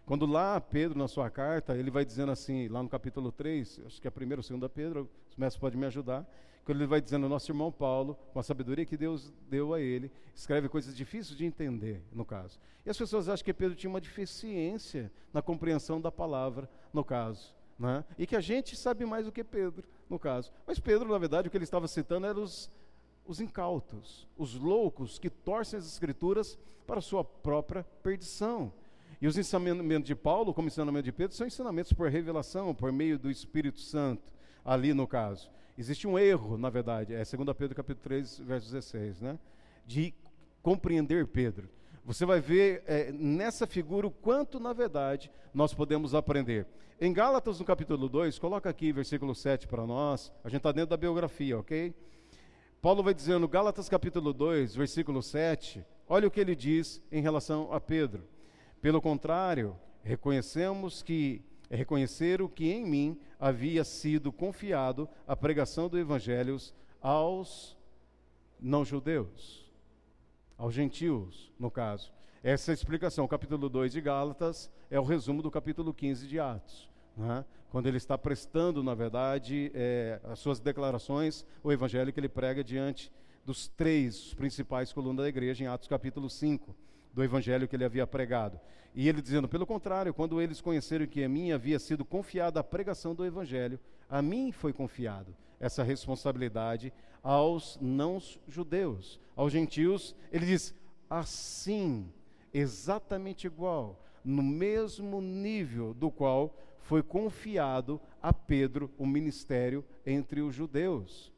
Quando lá Pedro, na sua carta, ele vai dizendo assim, lá no capítulo 3, acho que é a primeira ou segunda Pedro, os mestres podem me ajudar, quando ele vai dizendo, nosso irmão Paulo, com a sabedoria que Deus deu a ele, escreve coisas difíceis de entender, no caso. E as pessoas acham que Pedro tinha uma deficiência na compreensão da palavra, no caso. Né? E que a gente sabe mais do que Pedro, no caso. Mas Pedro, na verdade, o que ele estava citando eram os os incautos, os loucos que torcem as escrituras para sua própria perdição. E os ensinamentos de Paulo, como ensinamento de Pedro, são ensinamentos por revelação, por meio do Espírito Santo, ali no caso. Existe um erro, na verdade, é 2 Pedro capítulo 3, verso 16, né? De compreender Pedro. Você vai ver é, nessa figura o quanto, na verdade, nós podemos aprender. Em Gálatas, no capítulo 2, coloca aqui versículo 7 para nós, a gente está dentro da biografia, ok? Paulo vai dizendo, Gálatas capítulo 2, versículo 7, olha o que ele diz em relação a Pedro. Pelo contrário, reconhecemos que é reconhecer o que em mim havia sido confiado a pregação do evangelho aos não-judeus, aos gentios, no caso. Essa é explicação, capítulo 2 de Gálatas é o resumo do capítulo 15 de Atos. Né? Quando ele está prestando, na verdade, é, as suas declarações, o evangelho que ele prega diante dos três principais colunas da igreja, em Atos capítulo 5, do evangelho que ele havia pregado. E ele dizendo, pelo contrário, quando eles conheceram que a mim havia sido confiada a pregação do evangelho, a mim foi confiado essa responsabilidade aos não-judeus, aos gentios, ele diz, assim, exatamente igual, no mesmo nível do qual foi confiado a Pedro o ministério entre os judeus.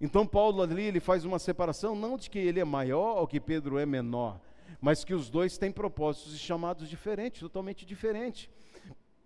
Então Paulo ali ele faz uma separação não de que ele é maior ou que Pedro é menor, mas que os dois têm propósitos e chamados diferentes, totalmente diferentes.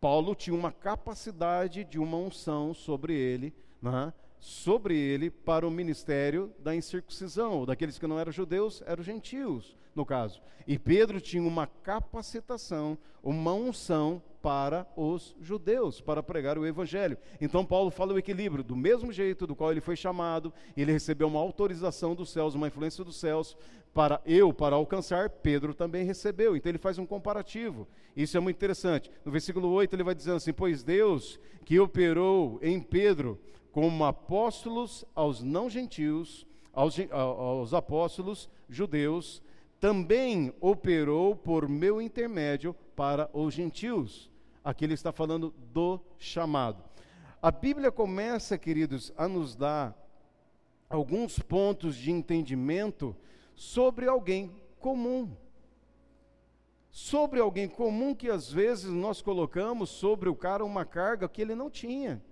Paulo tinha uma capacidade de uma unção sobre ele, né? sobre ele para o ministério da incircuncisão, daqueles que não eram judeus, eram gentios, no caso. E Pedro tinha uma capacitação, uma unção para os judeus, para pregar o evangelho. Então Paulo fala o equilíbrio, do mesmo jeito do qual ele foi chamado, ele recebeu uma autorização dos céus, uma influência dos céus para eu para alcançar, Pedro também recebeu. Então ele faz um comparativo. Isso é muito interessante. No versículo 8 ele vai dizendo assim: "Pois Deus que operou em Pedro como apóstolos aos não gentios, aos, aos apóstolos judeus, também operou por meu intermédio para os gentios." Aqui ele está falando do chamado. A Bíblia começa, queridos, a nos dar alguns pontos de entendimento sobre alguém comum. Sobre alguém comum que às vezes nós colocamos sobre o cara uma carga que ele não tinha.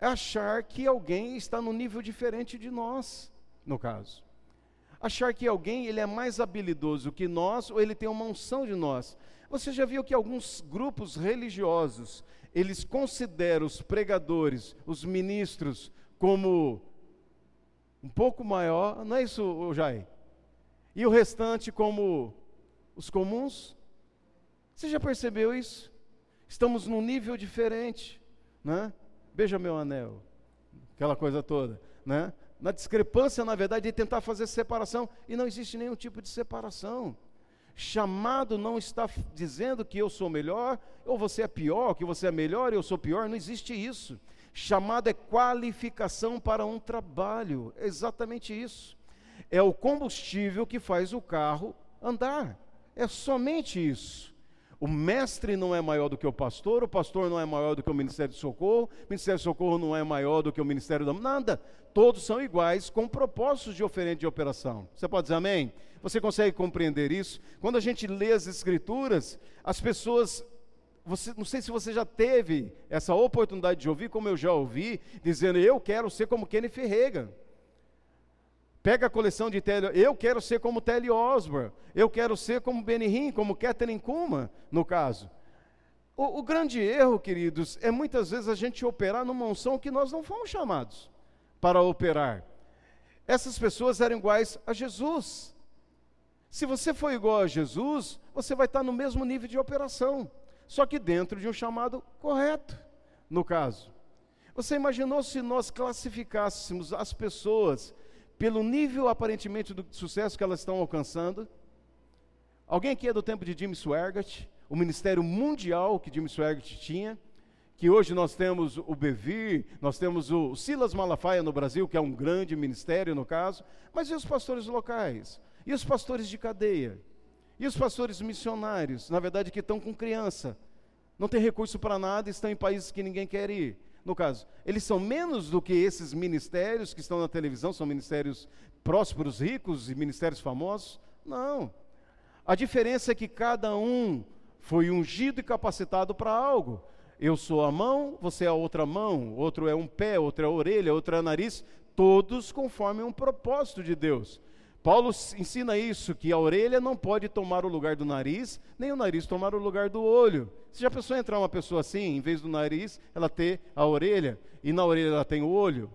é achar que alguém está no nível diferente de nós, no caso. Achar que alguém ele é mais habilidoso que nós ou ele tem uma unção de nós. Você já viu que alguns grupos religiosos, eles consideram os pregadores, os ministros, como um pouco maior, não é isso, Jair? E o restante como os comuns? Você já percebeu isso? Estamos num nível diferente, né? Beija meu anel, aquela coisa toda, né? Na discrepância, na verdade, de tentar fazer separação, e não existe nenhum tipo de separação. Chamado não está dizendo que eu sou melhor, ou você é pior, que você é melhor e eu sou pior, não existe isso. Chamado é qualificação para um trabalho, é exatamente isso. É o combustível que faz o carro andar, é somente isso. O mestre não é maior do que o pastor, o pastor não é maior do que o ministério de socorro, o ministério de socorro não é maior do que o ministério da. Nada. Todos são iguais, com propósitos diferentes de operação. Você pode dizer amém? Você consegue compreender isso? Quando a gente lê as Escrituras, as pessoas. Você, não sei se você já teve essa oportunidade de ouvir, como eu já ouvi, dizendo: Eu quero ser como Kenneth Reagan. Pega a coleção de Telly, eu quero ser como Telly Osborne, eu quero ser como Benny Hinn, como Catherine Kuma, no caso. O, o, grande erro, queridos, é muitas vezes a gente operar numa unção que nós não fomos chamados para operar. Essas pessoas eram iguais a Jesus. Se você for igual a Jesus, você vai estar no mesmo nível de operação, só que dentro de um chamado correto, no caso. Você imaginou se nós classificássemos as pessoas pelo nível aparentemente do sucesso que elas estão alcançando. Alguém aqui é do tempo de Jim Swaggart, o ministério mundial que Jim Swaggart tinha, que hoje nós temos o Bevir, nós temos o Silas Malafaia no Brasil, que é um grande ministério no caso, mas e os pastores locais? E os pastores de cadeia? E os pastores missionários, na verdade que estão com criança, não tem recurso para nada, estão em países que ninguém quer ir no caso, eles são menos do que esses ministérios que estão na televisão, são ministérios prósperos, ricos e ministérios famosos? Não. A diferença é que cada um foi ungido e capacitado para algo. Eu sou a mão, você é a outra mão, outro é um pé, outro é a orelha, outro é o nariz, todos conforme um propósito de Deus. Paulo ensina isso, que a orelha não pode tomar o lugar do nariz, nem o nariz tomar o lugar do olho. Você já pensou em entrar uma pessoa assim, em vez do nariz, ela ter a orelha, e na orelha ela tem o olho?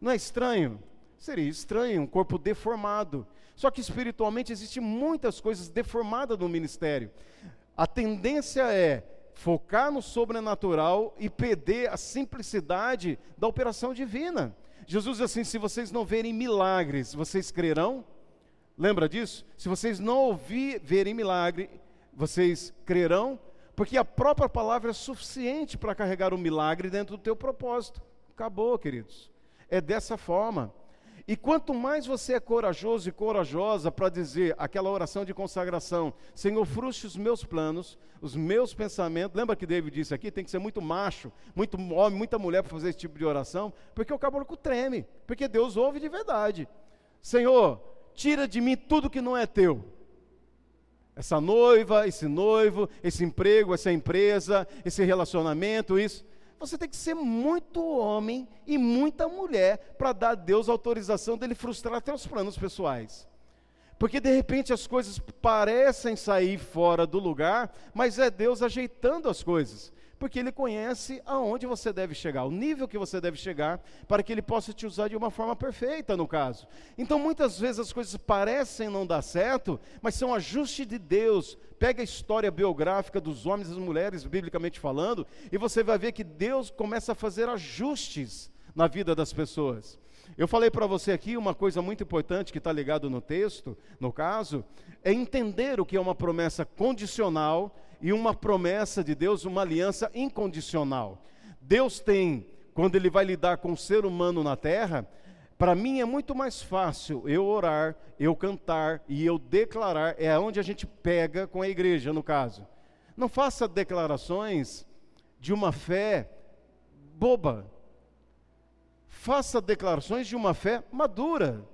Não é estranho? Seria estranho, um corpo deformado. Só que espiritualmente existem muitas coisas deformadas no ministério. A tendência é focar no sobrenatural e perder a simplicidade da operação divina. Jesus diz assim: se vocês não verem milagres, vocês crerão? Lembra disso? Se vocês não ouvir, verem milagre, vocês crerão? Porque a própria palavra é suficiente para carregar o milagre dentro do teu propósito. Acabou, queridos. É dessa forma. E quanto mais você é corajoso e corajosa para dizer aquela oração de consagração, Senhor, frustre os meus planos, os meus pensamentos. Lembra que David disse aqui? Tem que ser muito macho, muito homem, muita mulher para fazer esse tipo de oração, porque o caboclo treme, porque Deus ouve de verdade. Senhor, tira de mim tudo que não é teu. Essa noiva, esse noivo, esse emprego, essa empresa, esse relacionamento, isso. Você tem que ser muito homem e muita mulher para dar a Deus autorização dele frustrar teus planos pessoais. Porque de repente as coisas parecem sair fora do lugar, mas é Deus ajeitando as coisas porque Ele conhece aonde você deve chegar, o nível que você deve chegar, para que Ele possa te usar de uma forma perfeita, no caso. Então, muitas vezes as coisas parecem não dar certo, mas são ajuste de Deus. Pega a história biográfica dos homens e das mulheres, biblicamente falando, e você vai ver que Deus começa a fazer ajustes na vida das pessoas. Eu falei para você aqui uma coisa muito importante que está ligado no texto, no caso, é entender o que é uma promessa condicional e uma promessa de Deus, uma aliança incondicional. Deus tem, quando Ele vai lidar com o ser humano na terra, para mim é muito mais fácil eu orar, eu cantar e eu declarar, é onde a gente pega com a igreja, no caso. Não faça declarações de uma fé boba. Faça declarações de uma fé madura,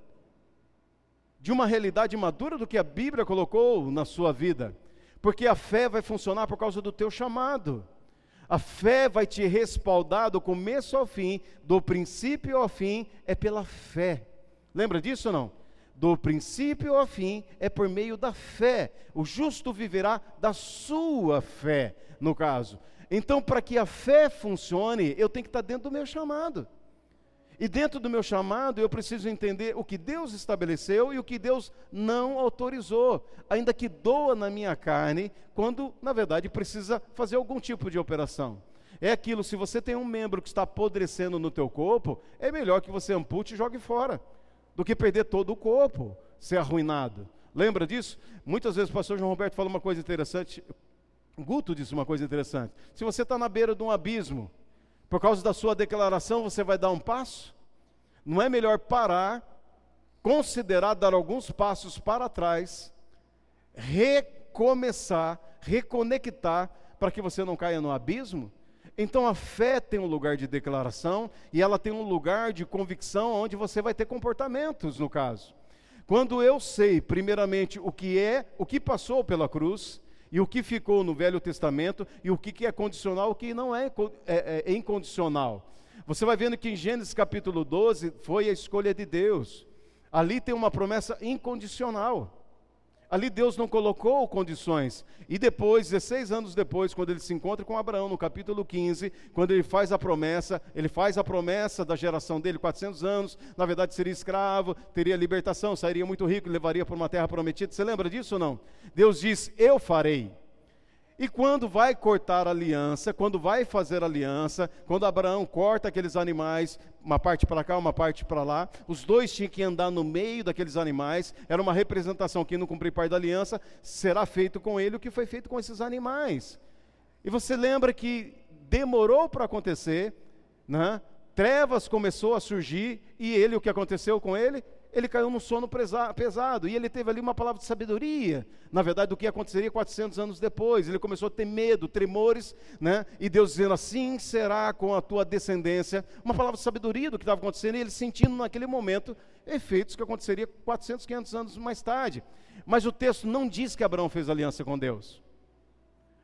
de uma realidade madura do que a Bíblia colocou na sua vida. Porque a fé vai funcionar por causa do teu chamado. A fé vai te respaldar do começo ao fim, do princípio ao fim, é pela fé. Lembra disso ou não? Do princípio ao fim é por meio da fé. O justo viverá da sua fé, no caso. Então, para que a fé funcione, eu tenho que estar dentro do meu chamado. E dentro do meu chamado, eu preciso entender o que Deus estabeleceu e o que Deus não autorizou, ainda que doa na minha carne, quando, na verdade, precisa fazer algum tipo de operação. É aquilo, se você tem um membro que está apodrecendo no teu corpo, é melhor que você ampute e jogue fora, do que perder todo o corpo, ser arruinado. Lembra disso? Muitas vezes o pastor João Roberto fala uma coisa interessante, Guto disse uma coisa interessante. Se você está na beira de um abismo, por causa da sua declaração, você vai dar um passo? Não é melhor parar, considerar dar alguns passos para trás, recomeçar, reconectar, para que você não caia no abismo? Então a fé tem um lugar de declaração e ela tem um lugar de convicção onde você vai ter comportamentos, no caso. Quando eu sei, primeiramente, o que é, o que passou pela cruz, e o que ficou no Velho Testamento, e o que é condicional, o que não é, é, é incondicional. Você vai vendo que em Gênesis capítulo 12 foi a escolha de Deus. Ali tem uma promessa incondicional. Ali Deus não colocou condições. E depois, 16 anos depois, quando ele se encontra com Abraão, no capítulo 15, quando ele faz a promessa, ele faz a promessa da geração dele, 400 anos, na verdade seria escravo, teria libertação, sairia muito rico, levaria para uma terra prometida. Você lembra disso ou não? Deus diz: Eu farei. E quando vai cortar a aliança, quando vai fazer aliança, quando Abraão corta aqueles animais, uma parte para cá, uma parte para lá, os dois tinham que andar no meio daqueles animais, era uma representação que não cumprir parte da aliança, será feito com ele o que foi feito com esses animais. E você lembra que demorou para acontecer, né? Trevas começou a surgir e ele, o que aconteceu com ele? Ele caiu num sono pesado e ele teve ali uma palavra de sabedoria, na verdade, do que aconteceria 400 anos depois. Ele começou a ter medo, tremores, né? E Deus dizendo: Assim será com a tua descendência. Uma palavra de sabedoria do que estava acontecendo e ele sentindo naquele momento efeitos que aconteceria 400, 500 anos mais tarde. Mas o texto não diz que Abraão fez aliança com Deus.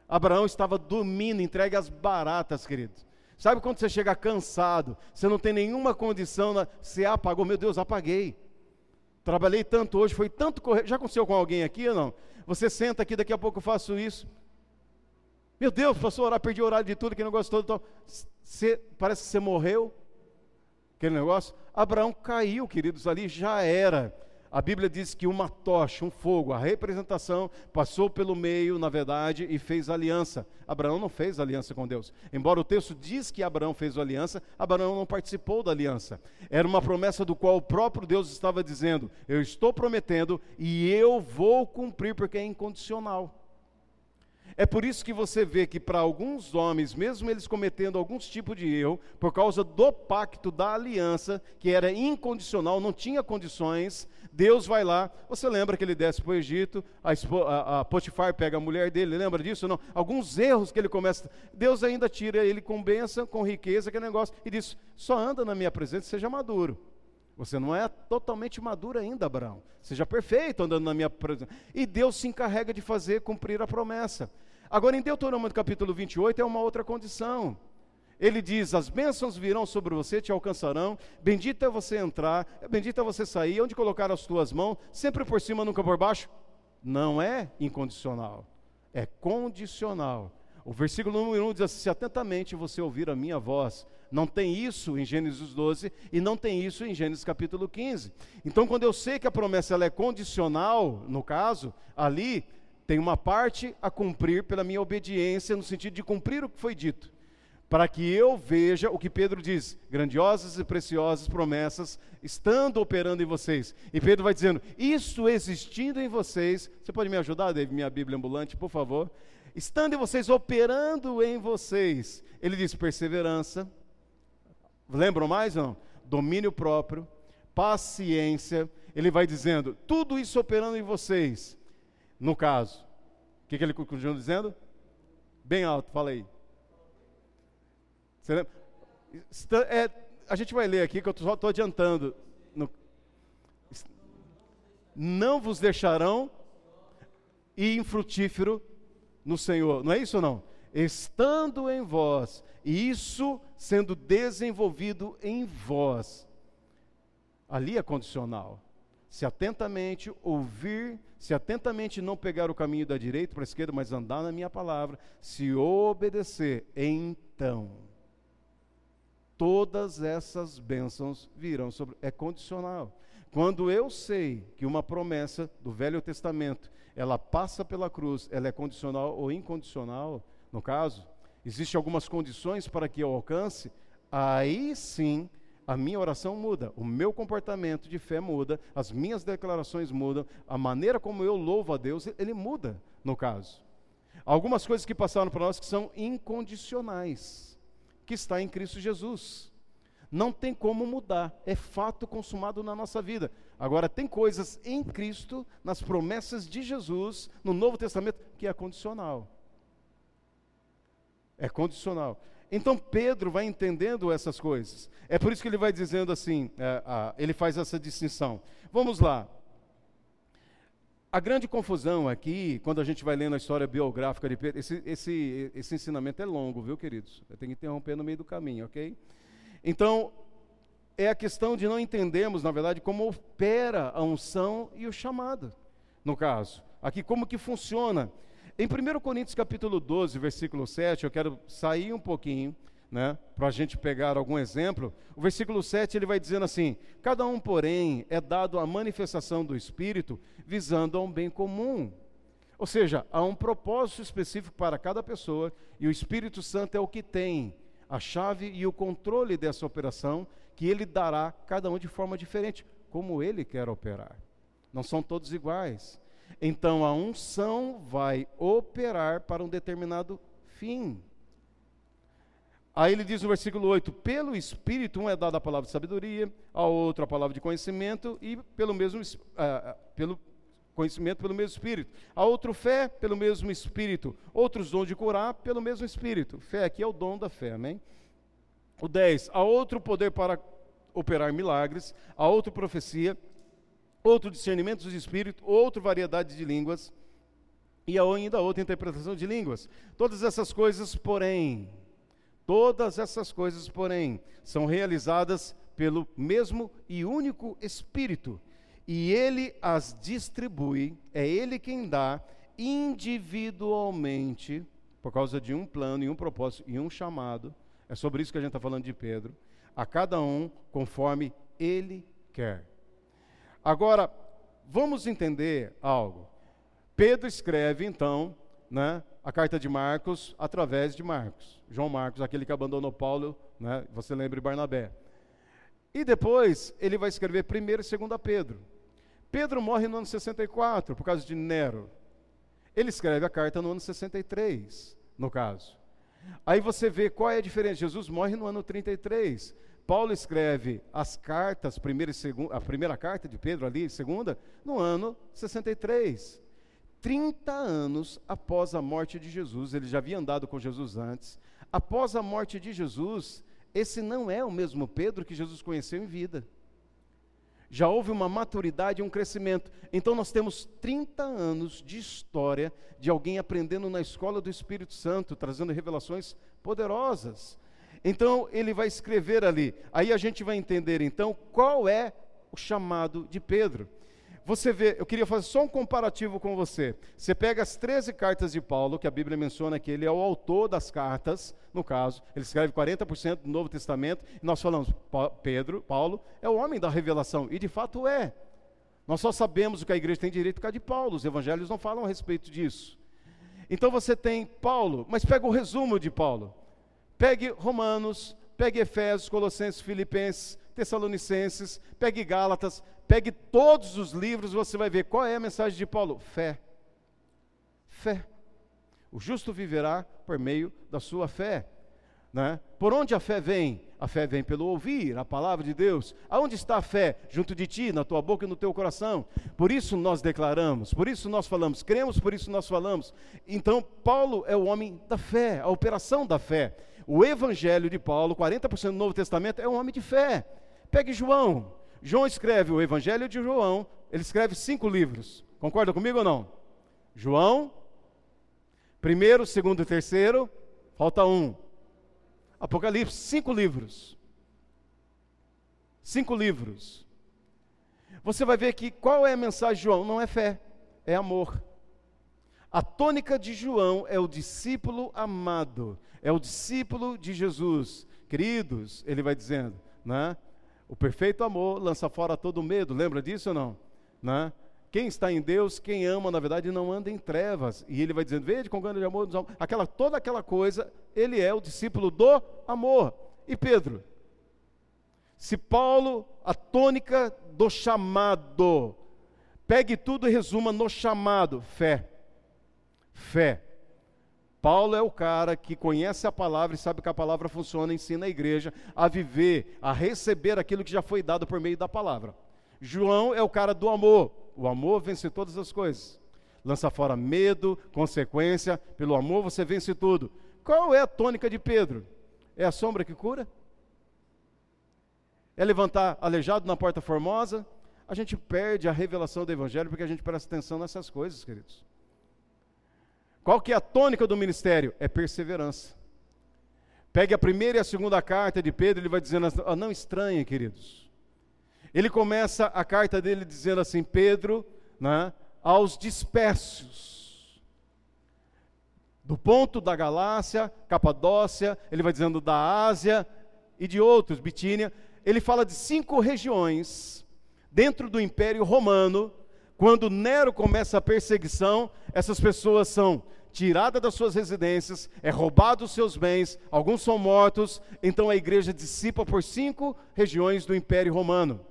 Abraão estava dormindo, entregue às baratas, queridos. Sabe quando você chega cansado, você não tem nenhuma condição, você apagou, meu Deus, apaguei. Trabalhei tanto hoje, foi tanto correr. Já aconteceu com alguém aqui ou não? Você senta aqui, daqui a pouco eu faço isso. Meu Deus, passou a orar, perdi o horário de tudo, aquele negócio todo. Você, parece que você morreu. Aquele negócio. Abraão caiu, queridos, ali já era. A Bíblia diz que uma tocha, um fogo, a representação passou pelo meio, na verdade, e fez aliança. Abraão não fez aliança com Deus. Embora o texto diz que Abraão fez aliança, Abraão não participou da aliança. Era uma promessa do qual o próprio Deus estava dizendo: Eu estou prometendo e eu vou cumprir, porque é incondicional. É por isso que você vê que para alguns homens, mesmo eles cometendo alguns tipos de erro, por causa do pacto da aliança, que era incondicional, não tinha condições, Deus vai lá. Você lembra que ele desce para o Egito, a, a, a, Potifar pega a mulher dele, lembra disso? Não? Alguns erros que ele começa. Deus ainda tira ele com bênção, com riqueza, aquele negócio, e diz: só anda na minha presença, seja maduro. Você não é totalmente maduro ainda, Abraão. Seja perfeito andando na minha presença. E Deus se encarrega de fazer cumprir a promessa. Agora, em Deuteronômio capítulo 28, é uma outra condição. Ele diz: As bênçãos virão sobre você, te alcançarão. Bendito é você entrar, bendito é você sair. Onde colocar as tuas mãos, sempre por cima, nunca por baixo. Não é incondicional, é condicional. O versículo número 1 diz assim: Se atentamente você ouvir a minha voz, não tem isso em Gênesis 12 e não tem isso em Gênesis capítulo 15. Então, quando eu sei que a promessa ela é condicional, no caso, ali tem uma parte a cumprir pela minha obediência, no sentido de cumprir o que foi dito, para que eu veja o que Pedro diz: grandiosas e preciosas promessas estando operando em vocês. E Pedro vai dizendo: Isso existindo em vocês. Você pode me ajudar, David, minha Bíblia ambulante, por favor? Estando em vocês, operando em vocês. Ele diz: perseverança, Lembram mais não? Domínio próprio, paciência. Ele vai dizendo, tudo isso operando em vocês. No caso, o que, que ele continua dizendo? Bem alto, fala aí. É, a gente vai ler aqui, que eu só estou adiantando. No, não vos deixarão e infrutífero no Senhor. Não é isso não? Estando em vós, e isso sendo desenvolvido em vós. Ali é condicional. Se atentamente ouvir, se atentamente não pegar o caminho da direita para a esquerda, mas andar na minha palavra, se obedecer, então todas essas bênçãos virão sobre. É condicional. Quando eu sei que uma promessa do Velho Testamento, ela passa pela cruz, ela é condicional ou incondicional, no caso, existem algumas condições para que eu alcance, aí sim a minha oração muda, o meu comportamento de fé muda, as minhas declarações mudam, a maneira como eu louvo a Deus, ele muda, no caso. Algumas coisas que passaram para nós que são incondicionais, que está em Cristo Jesus. Não tem como mudar, é fato consumado na nossa vida. Agora, tem coisas em Cristo, nas promessas de Jesus, no Novo Testamento, que é condicional. É condicional. Então Pedro vai entendendo essas coisas. É por isso que ele vai dizendo assim, é, ele faz essa distinção. Vamos lá. A grande confusão aqui, quando a gente vai lendo a história biográfica de Pedro, esse, esse, esse ensinamento é longo, viu, queridos? Eu tenho que interromper no meio do caminho, ok? Então, é a questão de não entendermos, na verdade, como opera a unção e o chamado, no caso. Aqui, como que funciona. Em 1 Coríntios capítulo 12, versículo 7, eu quero sair um pouquinho, né, para a gente pegar algum exemplo. O versículo 7, ele vai dizendo assim, cada um, porém, é dado a manifestação do Espírito, visando a um bem comum. Ou seja, há um propósito específico para cada pessoa, e o Espírito Santo é o que tem a chave e o controle dessa operação, que ele dará cada um de forma diferente, como ele quer operar. Não são todos iguais. Então a unção vai operar para um determinado fim. Aí ele diz no versículo 8: Pelo Espírito, um é dado a palavra de sabedoria, a outro a palavra de conhecimento, e pelo mesmo, uh, pelo conhecimento pelo mesmo Espírito. A outro fé pelo mesmo Espírito. Outros dons de curar pelo mesmo Espírito. Fé aqui é o dom da fé, amém? O 10. A outro poder para operar milagres. A outro profecia. Outro discernimento dos Espíritos. Outra variedade de línguas. E ainda outra interpretação de línguas. Todas essas coisas, porém, todas essas coisas, porém, são realizadas pelo mesmo e único Espírito e ele as distribui, é ele quem dá individualmente, por causa de um plano e um propósito e um chamado. É sobre isso que a gente está falando de Pedro. A cada um conforme ele quer. Agora, vamos entender algo. Pedro escreve, então, né, a carta de Marcos através de Marcos. João Marcos, aquele que abandonou Paulo, né, você lembra de Barnabé. E depois ele vai escrever primeiro e segundo a Pedro. Pedro morre no ano 64 por causa de Nero. Ele escreve a carta no ano 63, no caso. Aí você vê qual é a diferença. Jesus morre no ano 33. Paulo escreve as cartas, primeira segunda, a primeira carta de Pedro ali, segunda, no ano 63. 30 anos após a morte de Jesus, ele já havia andado com Jesus antes. Após a morte de Jesus, esse não é o mesmo Pedro que Jesus conheceu em vida já houve uma maturidade e um crescimento. Então nós temos 30 anos de história de alguém aprendendo na escola do Espírito Santo, trazendo revelações poderosas. Então ele vai escrever ali. Aí a gente vai entender então qual é o chamado de Pedro. Você vê, eu queria fazer só um comparativo com você. Você pega as 13 cartas de Paulo, que a Bíblia menciona que ele é o autor das cartas, no caso, ele escreve 40% do Novo Testamento, e nós falamos, Pedro, Paulo, é o homem da revelação, e de fato é. Nós só sabemos o que a igreja tem direito por causa de Paulo, os evangelhos não falam a respeito disso. Então você tem Paulo, mas pega o resumo de Paulo. Pegue Romanos, pegue Efésios, Colossenses, Filipenses, Tessalonicenses, pegue Gálatas, pegue todos os livros, você vai ver qual é a mensagem de Paulo: fé. Fé. O justo viverá por meio da sua fé. Né? Por onde a fé vem? A fé vem pelo ouvir a palavra de Deus. Aonde está a fé? Junto de ti, na tua boca e no teu coração. Por isso nós declaramos, por isso nós falamos, cremos, por isso nós falamos. Então, Paulo é o homem da fé, a operação da fé. O evangelho de Paulo, 40% do Novo Testamento, é um homem de fé. Pegue João. João escreve o Evangelho de João, ele escreve cinco livros. Concorda comigo ou não? João, primeiro, segundo e terceiro, Falta um. Apocalipse, cinco livros. Cinco livros. Você vai ver que qual é a mensagem de João? Não é fé, é amor. A tônica de João é o discípulo amado, é o discípulo de Jesus. Queridos, ele vai dizendo, né? O perfeito amor lança fora todo medo, lembra disso ou não? Né? Quem está em Deus, quem ama, na verdade, não anda em trevas. E ele vai dizendo, vede com grande amor, aquela, toda aquela coisa, ele é o discípulo do amor. E Pedro? Se Paulo, a tônica do chamado, pegue tudo e resuma no chamado, fé. Fé. Paulo é o cara que conhece a palavra e sabe que a palavra funciona, ensina a igreja a viver, a receber aquilo que já foi dado por meio da palavra. João é o cara do amor. O amor vence todas as coisas. Lança fora medo, consequência. Pelo amor você vence tudo. Qual é a tônica de Pedro? É a sombra que cura? É levantar aleijado na porta formosa? A gente perde a revelação do evangelho porque a gente presta atenção nessas coisas, queridos. Qual que é a tônica do ministério? É perseverança. Pegue a primeira e a segunda carta de Pedro, ele vai dizendo assim, oh, não estranhem, queridos. Ele começa a carta dele dizendo assim, Pedro, né, aos dispersos. Do ponto da Galácia, Capadócia, ele vai dizendo da Ásia e de outros, Bitínia. Ele fala de cinco regiões dentro do Império Romano. Quando Nero começa a perseguição, essas pessoas são tirada das suas residências, é roubado os seus bens, alguns são mortos, então a igreja dissipa por cinco regiões do Império Romano.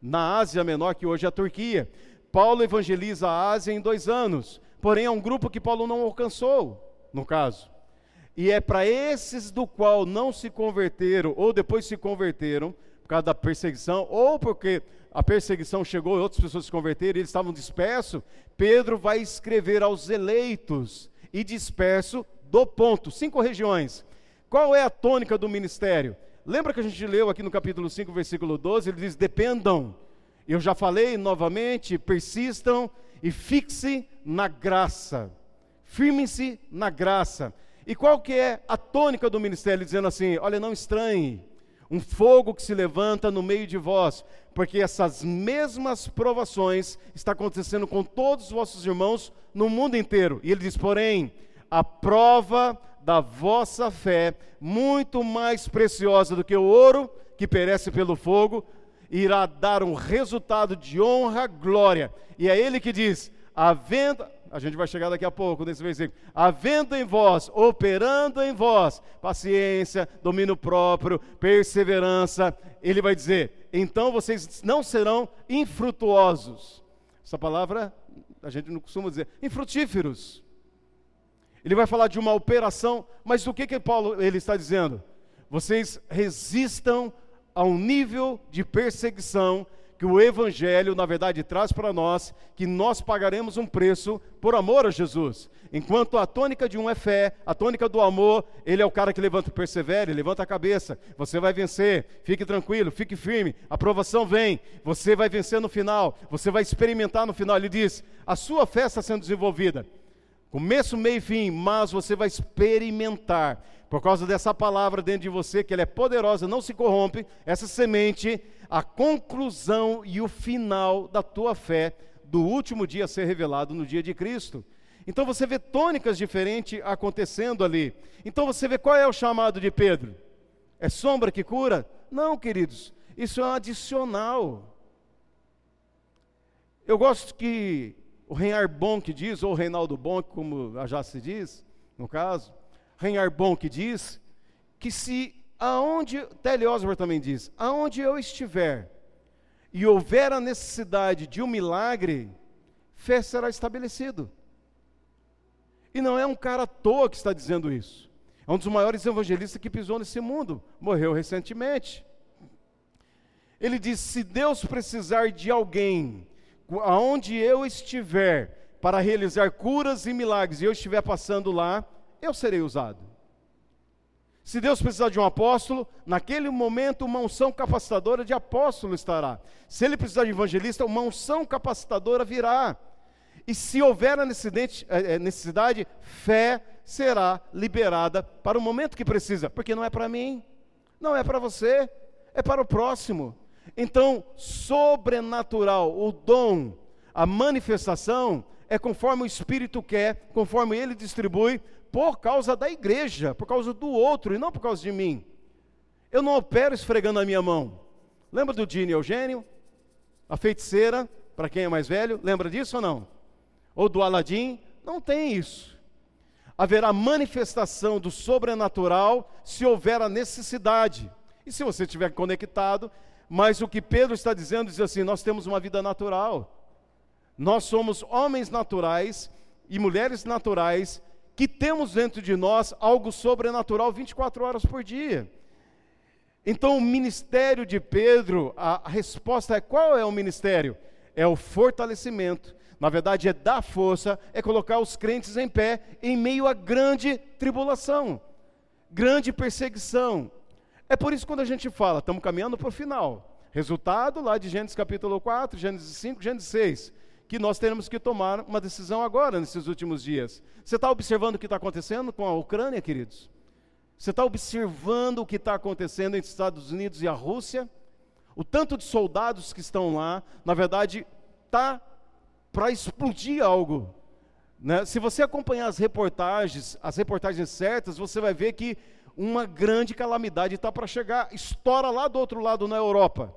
Na Ásia Menor, que hoje é a Turquia, Paulo evangeliza a Ásia em dois anos, porém é um grupo que Paulo não alcançou, no caso. E é para esses do qual não se converteram, ou depois se converteram, causa da perseguição, ou porque a perseguição chegou e outras pessoas se converteram, e eles estavam dispersos, Pedro vai escrever aos eleitos e disperso do ponto. Cinco regiões. Qual é a tônica do ministério? Lembra que a gente leu aqui no capítulo 5, versículo 12? Ele diz: dependam. Eu já falei novamente, persistam e fixe na graça. Firmem-se na graça. E qual que é a tônica do ministério? Dizendo assim: olha, não estranhe um fogo que se levanta no meio de vós, porque essas mesmas provações está acontecendo com todos os vossos irmãos no mundo inteiro. E ele diz: porém, a prova da vossa fé, muito mais preciosa do que o ouro que perece pelo fogo, irá dar um resultado de honra, glória. E é ele que diz: havendo a gente vai chegar daqui a pouco nesse versículo. Havendo em vós, operando em vós, paciência, domínio próprio, perseverança, ele vai dizer: então vocês não serão infrutuosos. Essa palavra a gente não costuma dizer, infrutíferos. Ele vai falar de uma operação, mas o que que Paulo ele está dizendo? Vocês resistam ao nível de perseguição que o Evangelho, na verdade, traz para nós que nós pagaremos um preço por amor a Jesus. Enquanto a tônica de um é fé, a tônica do amor, ele é o cara que levanta persevere, levanta a cabeça. Você vai vencer, fique tranquilo, fique firme. A aprovação vem, você vai vencer no final, você vai experimentar no final. Ele diz: a sua fé está sendo desenvolvida. Começo, meio e fim, mas você vai experimentar. Por causa dessa palavra dentro de você, que ela é poderosa, não se corrompe, essa semente a conclusão e o final da tua fé do último dia ser revelado no dia de Cristo. Então você vê tônicas diferentes acontecendo ali. Então você vê qual é o chamado de Pedro? É sombra que cura? Não, queridos, isso é um adicional. Eu gosto que o Reinhard Bonk diz, ou Reinaldo Bonk, como já se diz, no caso, Reinhard Bonk diz que se aonde, Telly Osborne também diz, aonde eu estiver e houver a necessidade de um milagre, fé será estabelecido. E não é um cara à toa que está dizendo isso. É um dos maiores evangelistas que pisou nesse mundo, morreu recentemente. Ele diz: se Deus precisar de alguém, aonde eu estiver, para realizar curas e milagres, e eu estiver passando lá, eu serei usado. Se Deus precisar de um apóstolo, naquele momento uma unção capacitadora de apóstolo estará. Se ele precisar de evangelista, uma unção capacitadora virá. E se houver a eh, eh, necessidade fé será liberada para o momento que precisa, porque não é para mim, não é para você, é para o próximo. Então, sobrenatural, o dom, a manifestação, é conforme o Espírito quer, conforme ele distribui, por causa da igreja, por causa do outro e não por causa de mim. Eu não opero esfregando a minha mão. Lembra do Dini Eugênio? A feiticeira, para quem é mais velho, lembra disso ou não? Ou do Aladim? Não tem isso. Haverá manifestação do sobrenatural se houver a necessidade. E se você estiver conectado, mas o que Pedro está dizendo diz assim: nós temos uma vida natural. Nós somos homens naturais e mulheres naturais que temos dentro de nós algo sobrenatural 24 horas por dia. Então, o ministério de Pedro, a, a resposta é: qual é o ministério? É o fortalecimento. Na verdade, é dar força, é colocar os crentes em pé em meio a grande tribulação, grande perseguição. É por isso que quando a gente fala, estamos caminhando para o final. Resultado lá de Gênesis capítulo 4, Gênesis 5, Gênesis 6 que nós temos que tomar uma decisão agora, nesses últimos dias. Você está observando o que está acontecendo com a Ucrânia, queridos? Você está observando o que está acontecendo entre os Estados Unidos e a Rússia? O tanto de soldados que estão lá, na verdade, está para explodir algo. Né? Se você acompanhar as reportagens, as reportagens certas, você vai ver que uma grande calamidade está para chegar, estoura lá do outro lado na Europa.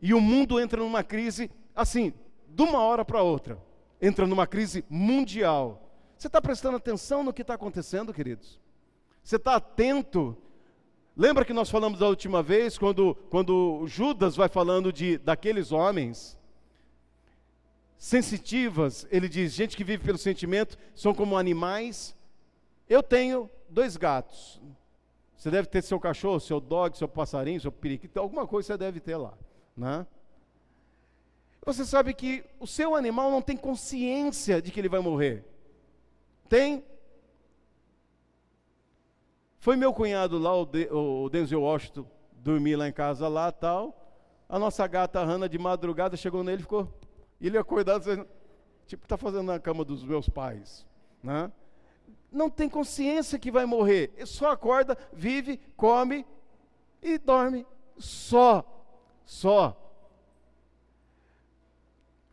E o mundo entra numa crise assim, de uma hora para outra, entra numa crise mundial. Você está prestando atenção no que está acontecendo, queridos? Você está atento? Lembra que nós falamos da última vez, quando, quando Judas vai falando de daqueles homens sensitivas, ele diz: gente que vive pelo sentimento são como animais. Eu tenho dois gatos. Você deve ter seu cachorro, seu dog, seu passarinho, seu periquito, alguma coisa você deve ter lá, né? Você sabe que o seu animal não tem consciência de que ele vai morrer. Tem? Foi meu cunhado lá, o, de, o Denzel Washington, dormir lá em casa lá tal. A nossa gata Hanna de madrugada chegou nele e ficou. Ele acordado, tipo, está fazendo na cama dos meus pais. Né? Não tem consciência que vai morrer. Ele só acorda, vive, come e dorme. Só. Só.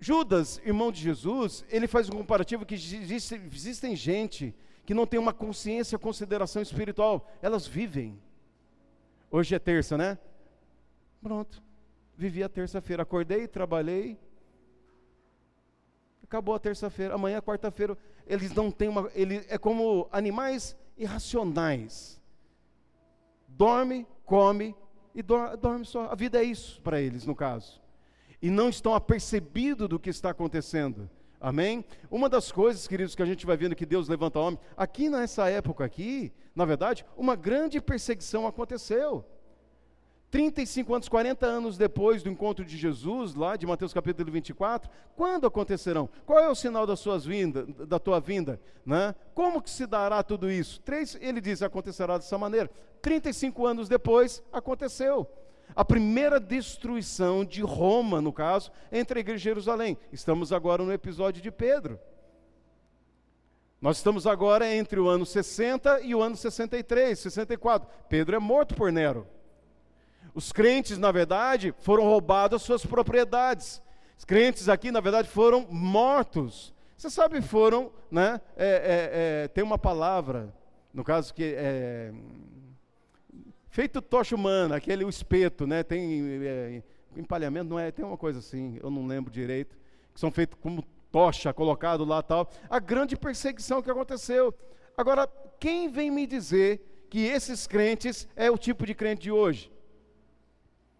Judas, irmão de Jesus, ele faz um comparativo que existe, existem gente que não tem uma consciência, consideração espiritual, elas vivem. Hoje é terça, né? Pronto. Vivi a terça-feira, acordei, trabalhei. Acabou a terça-feira, amanhã quarta-feira, eles não têm uma, ele é como animais irracionais. Dorme, come e dorme só. A vida é isso para eles, no caso e não estão apercebidos do que está acontecendo. Amém? Uma das coisas, queridos, que a gente vai vendo que Deus levanta homem, aqui nessa época aqui, na verdade, uma grande perseguição aconteceu. 35 anos, 40 anos depois do encontro de Jesus, lá de Mateus capítulo 24, quando acontecerão? Qual é o sinal das suas vindas, da tua vinda? Né? Como que se dará tudo isso? Três, ele diz, acontecerá dessa maneira. 35 anos depois, aconteceu a primeira destruição de Roma, no caso, entre a igreja e Jerusalém. Estamos agora no episódio de Pedro. Nós estamos agora entre o ano 60 e o ano 63, 64. Pedro é morto por Nero. Os crentes, na verdade, foram roubados as suas propriedades. Os crentes aqui, na verdade, foram mortos. Você sabe, foram, né? É, é, é, tem uma palavra, no caso que é Feito tocha humana, aquele o espeto, né? Tem é, empalhamento, não é? Tem uma coisa assim, eu não lembro direito, que são feitos como tocha, colocado lá tal. A grande perseguição que aconteceu. Agora, quem vem me dizer que esses crentes é o tipo de crente de hoje?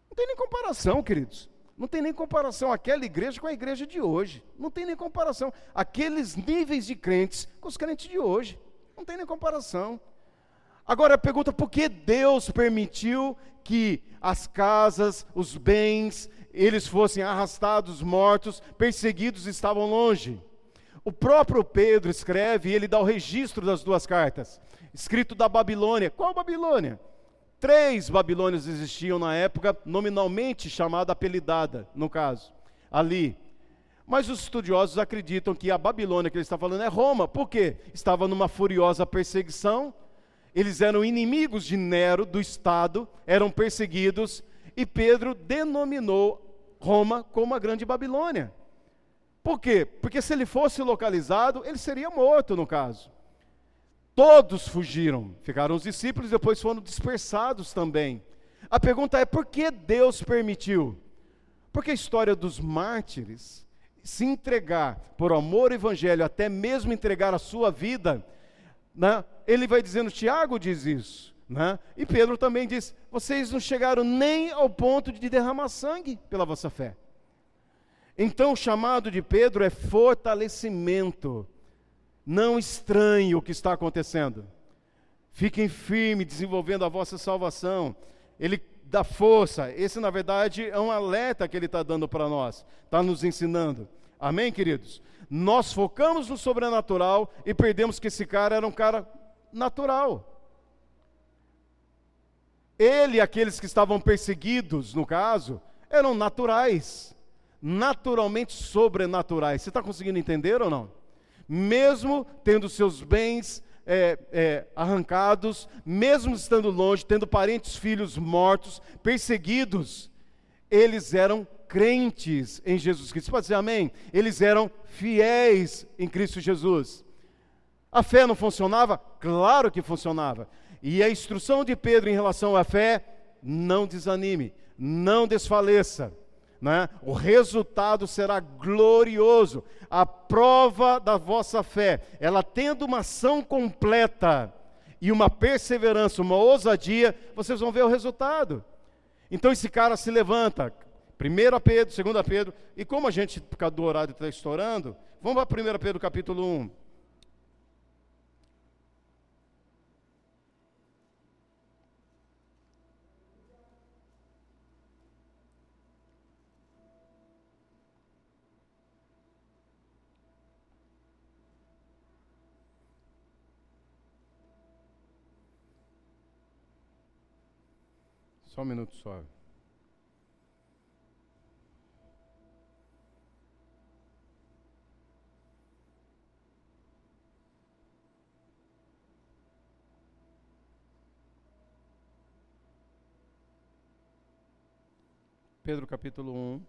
Não tem nem comparação, queridos. Não tem nem comparação aquela igreja com a igreja de hoje. Não tem nem comparação. Aqueles níveis de crentes com os crentes de hoje. Não tem nem comparação. Agora pergunta por que Deus permitiu que as casas, os bens, eles fossem arrastados, mortos, perseguidos, estavam longe. O próprio Pedro escreve e ele dá o registro das duas cartas, escrito da Babilônia. Qual Babilônia? Três Babilônias existiam na época, nominalmente chamada apelidada, no caso, ali. Mas os estudiosos acreditam que a Babilônia que ele está falando é Roma. Por quê? Estava numa furiosa perseguição. Eles eram inimigos de Nero, do Estado, eram perseguidos. E Pedro denominou Roma como a Grande Babilônia. Por quê? Porque se ele fosse localizado, ele seria morto, no caso. Todos fugiram, ficaram os discípulos depois foram dispersados também. A pergunta é: por que Deus permitiu? Porque a história dos mártires se entregar por amor ao evangelho, até mesmo entregar a sua vida, né? ele vai dizendo, Tiago diz isso, né? e Pedro também diz: vocês não chegaram nem ao ponto de derramar sangue pela vossa fé. Então o chamado de Pedro é fortalecimento. Não estranhe o que está acontecendo. Fiquem firmes, desenvolvendo a vossa salvação. Ele da força. Esse, na verdade, é um alerta que ele está dando para nós, está nos ensinando. Amém, queridos? Nós focamos no sobrenatural e perdemos que esse cara era um cara natural. Ele e aqueles que estavam perseguidos, no caso, eram naturais, naturalmente sobrenaturais. Você está conseguindo entender ou não? Mesmo tendo seus bens é, é, arrancados, mesmo estando longe, tendo parentes, filhos mortos, perseguidos, eles eram crentes em Jesus Cristo. Você pode dizer amém? Eles eram fiéis em Cristo Jesus. A fé não funcionava? Claro que funcionava. E a instrução de Pedro em relação à fé, não desanime, não desfaleça. Né? O resultado será glorioso. A prova da vossa fé, ela tendo uma ação completa e uma perseverança, uma ousadia, vocês vão ver o resultado. Então esse cara se levanta, 1 Pedro, 2 Pedro, e como a gente, por causa do horário está estourando, vamos para 1 Pedro capítulo 1. Só um minuto só. Pedro capítulo 1.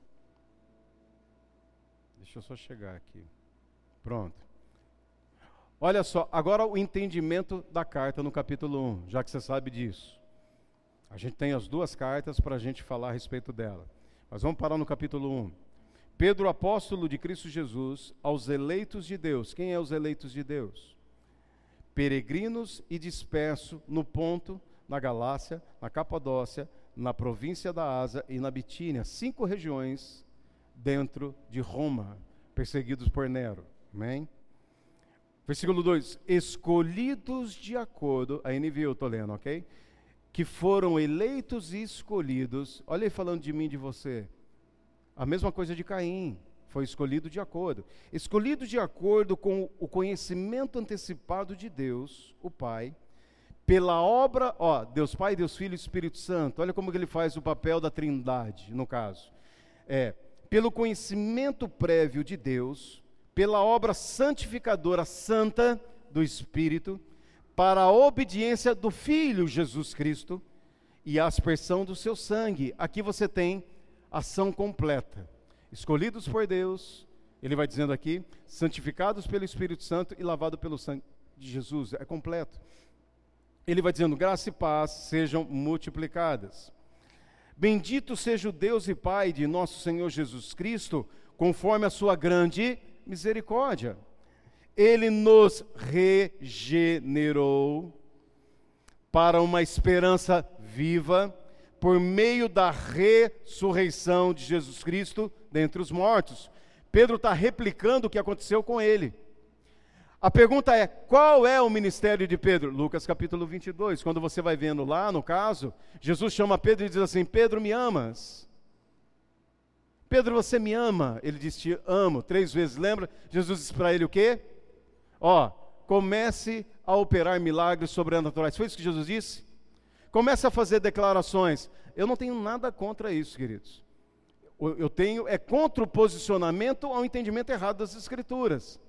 Deixa eu só chegar aqui. Pronto. Olha só, agora o entendimento da carta no capítulo 1, já que você sabe disso. A gente tem as duas cartas para a gente falar a respeito dela. Mas vamos parar no capítulo 1. Pedro, apóstolo de Cristo Jesus, aos eleitos de Deus. Quem é os eleitos de Deus? Peregrinos e dispersos no ponto, na Galácia, na Capadócia, na província da Ásia e na Bitínia, cinco regiões dentro de Roma, perseguidos por Nero. Amém? Versículo 2: Escolhidos de acordo, a NVI eu estou lendo, ok? que foram eleitos e escolhidos. Olha aí falando de mim, de você. A mesma coisa de Caim, foi escolhido de acordo. Escolhido de acordo com o conhecimento antecipado de Deus, o Pai, pela obra, ó, Deus Pai, Deus Filho e Espírito Santo. Olha como ele faz o papel da Trindade, no caso. É, pelo conhecimento prévio de Deus, pela obra santificadora santa do Espírito, para a obediência do Filho Jesus Cristo e a aspersão do seu sangue. Aqui você tem ação completa. Escolhidos por Deus, ele vai dizendo aqui, santificados pelo Espírito Santo e lavados pelo sangue de Jesus. É completo. Ele vai dizendo: graça e paz sejam multiplicadas. Bendito seja o Deus e Pai de nosso Senhor Jesus Cristo, conforme a sua grande misericórdia ele nos regenerou para uma esperança viva por meio da ressurreição de Jesus Cristo dentre os mortos. Pedro está replicando o que aconteceu com ele. A pergunta é: qual é o ministério de Pedro? Lucas capítulo 22. Quando você vai vendo lá, no caso, Jesus chama Pedro e diz assim: Pedro, me amas? Pedro, você me ama? Ele diz: Te amo. Três vezes, lembra? Jesus disse para ele o quê? Ó, comece a operar milagres sobrenaturais. Foi isso que Jesus disse? Comece a fazer declarações. Eu não tenho nada contra isso, queridos. eu tenho é contra o posicionamento ao entendimento errado das Escrituras.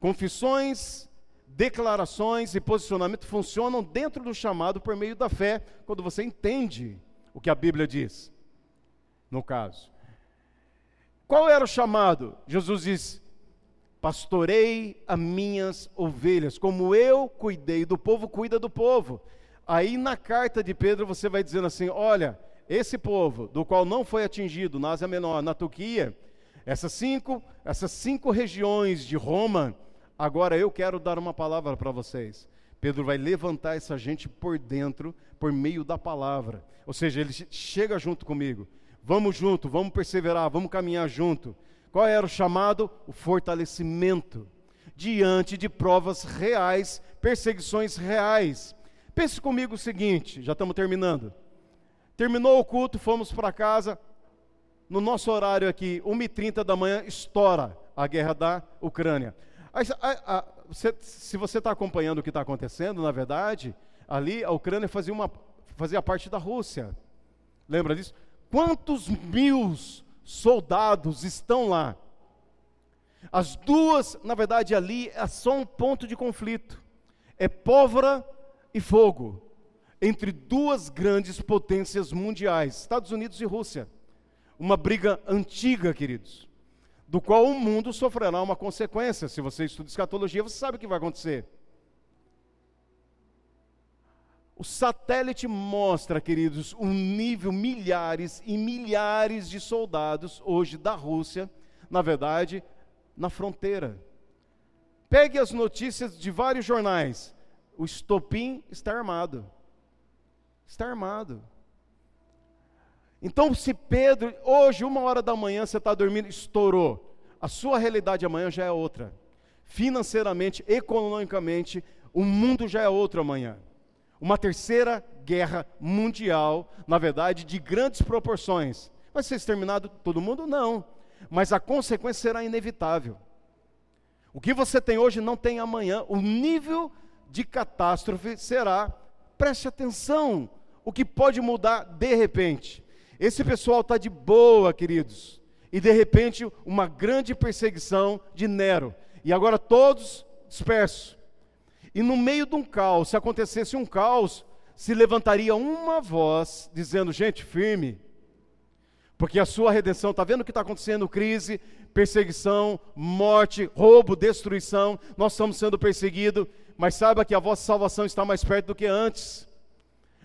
Confissões, declarações e posicionamento funcionam dentro do chamado por meio da fé, quando você entende o que a Bíblia diz. No caso, qual era o chamado? Jesus diz: Pastorei as minhas ovelhas, como eu cuidei do povo, cuida do povo. Aí na carta de Pedro você vai dizendo assim: Olha, esse povo, do qual não foi atingido na Ásia Menor, na Turquia, essas cinco, essas cinco regiões de Roma, agora eu quero dar uma palavra para vocês. Pedro vai levantar essa gente por dentro, por meio da palavra. Ou seja, ele chega junto comigo. Vamos junto, vamos perseverar, vamos caminhar junto. Qual era o chamado? O fortalecimento diante de provas reais, perseguições reais. Pense comigo o seguinte, já estamos terminando. Terminou o culto, fomos para casa. No nosso horário aqui, 1h30 da manhã, estoura a guerra da Ucrânia. A, a, a, se, se você está acompanhando o que está acontecendo, na verdade, ali a Ucrânia fazia, uma, fazia parte da Rússia. Lembra disso? Quantos mil soldados estão lá? As duas, na verdade, ali é só um ponto de conflito. É pólvora e fogo entre duas grandes potências mundiais, Estados Unidos e Rússia. Uma briga antiga, queridos, do qual o mundo sofrerá uma consequência. Se você estuda escatologia, você sabe o que vai acontecer. O satélite mostra, queridos, um nível, milhares e milhares de soldados hoje da Rússia, na verdade, na fronteira. Pegue as notícias de vários jornais. O estopim está armado está armado. Então, se Pedro, hoje, uma hora da manhã, você está dormindo, estourou, a sua realidade amanhã já é outra. Financeiramente, economicamente, o mundo já é outro amanhã. Uma terceira guerra mundial, na verdade, de grandes proporções. Vai ser exterminado todo mundo? Não. Mas a consequência será inevitável. O que você tem hoje não tem amanhã. O nível de catástrofe será, preste atenção, o que pode mudar de repente. Esse pessoal está de boa, queridos, e de repente uma grande perseguição de Nero, e agora todos dispersos. E no meio de um caos, se acontecesse um caos, se levantaria uma voz dizendo: gente, firme, porque a sua redenção, está vendo o que está acontecendo? Crise, perseguição, morte, roubo, destruição, nós estamos sendo perseguidos, mas saiba que a vossa salvação está mais perto do que antes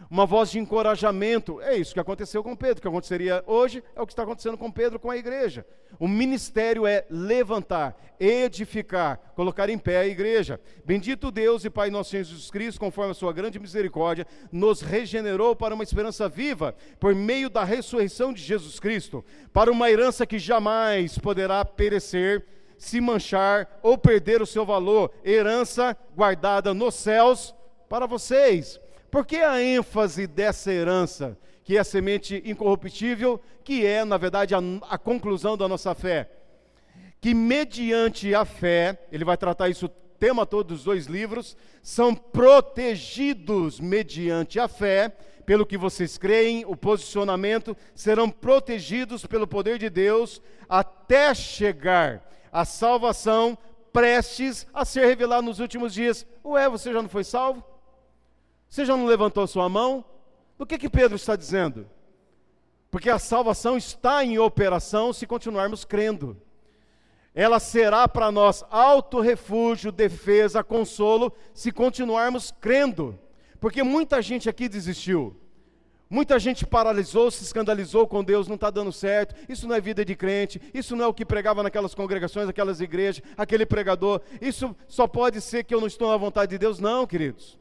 uma voz de encorajamento. É isso que aconteceu com Pedro, o que aconteceria hoje é o que está acontecendo com Pedro com a igreja. O ministério é levantar, edificar, colocar em pé a igreja. Bendito Deus e Pai nosso Senhor Jesus Cristo, conforme a sua grande misericórdia, nos regenerou para uma esperança viva por meio da ressurreição de Jesus Cristo, para uma herança que jamais poderá perecer se manchar ou perder o seu valor, herança guardada nos céus para vocês por que a ênfase dessa herança, que é a semente incorruptível, que é, na verdade, a, a conclusão da nossa fé? Que mediante a fé, ele vai tratar isso tema todo dos dois livros, são protegidos mediante a fé, pelo que vocês creem, o posicionamento, serão protegidos pelo poder de Deus até chegar a salvação prestes a ser revelada nos últimos dias. Ué, você já não foi salvo? Você já não levantou sua mão? Do que que Pedro está dizendo? Porque a salvação está em operação se continuarmos crendo. Ela será para nós alto refúgio, defesa, consolo, se continuarmos crendo. Porque muita gente aqui desistiu. Muita gente paralisou, se escandalizou com Deus, não está dando certo. Isso não é vida de crente. Isso não é o que pregava naquelas congregações, aquelas igrejas, aquele pregador. Isso só pode ser que eu não estou na vontade de Deus. Não, queridos.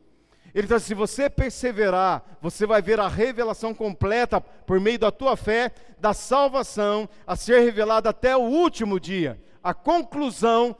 Ele diz: se você perseverar, você vai ver a revelação completa por meio da tua fé, da salvação a ser revelada até o último dia. A conclusão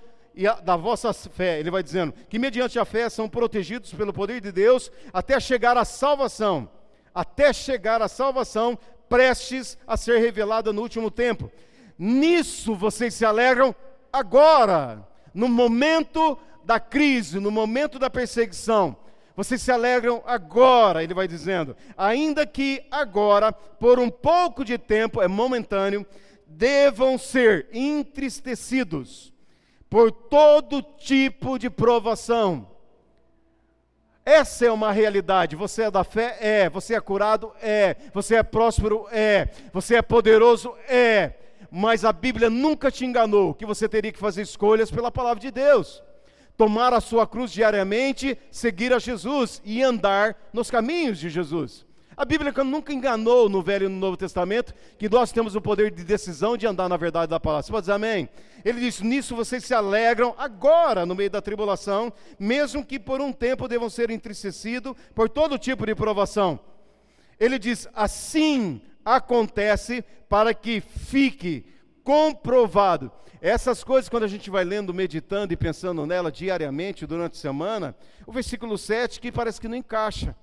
da vossa fé. Ele vai dizendo que mediante a fé são protegidos pelo poder de Deus até chegar à salvação. Até chegar à salvação, prestes a ser revelada no último tempo. Nisso vocês se alegram agora, no momento da crise, no momento da perseguição Vocês se alegram agora, ele vai dizendo, ainda que agora, por um pouco de tempo, é momentâneo, devam ser entristecidos por todo tipo de provação. Essa é uma realidade. Você é da fé? É. Você é curado? É. Você é próspero? É. Você é poderoso? É. Mas a Bíblia nunca te enganou que você teria que fazer escolhas pela palavra de Deus tomar a sua cruz diariamente, seguir a Jesus e andar nos caminhos de Jesus. A Bíblia nunca enganou no Velho e no Novo Testamento que nós temos o poder de decisão de andar na verdade da palavra. Você pode dizer amém? Ele diz: Nisso vocês se alegram agora, no meio da tribulação, mesmo que por um tempo devam ser entristecidos por todo tipo de provação. Ele diz: Assim acontece para que fique comprovado essas coisas, quando a gente vai lendo, meditando e pensando nela diariamente durante a semana, o versículo 7 que parece que não encaixa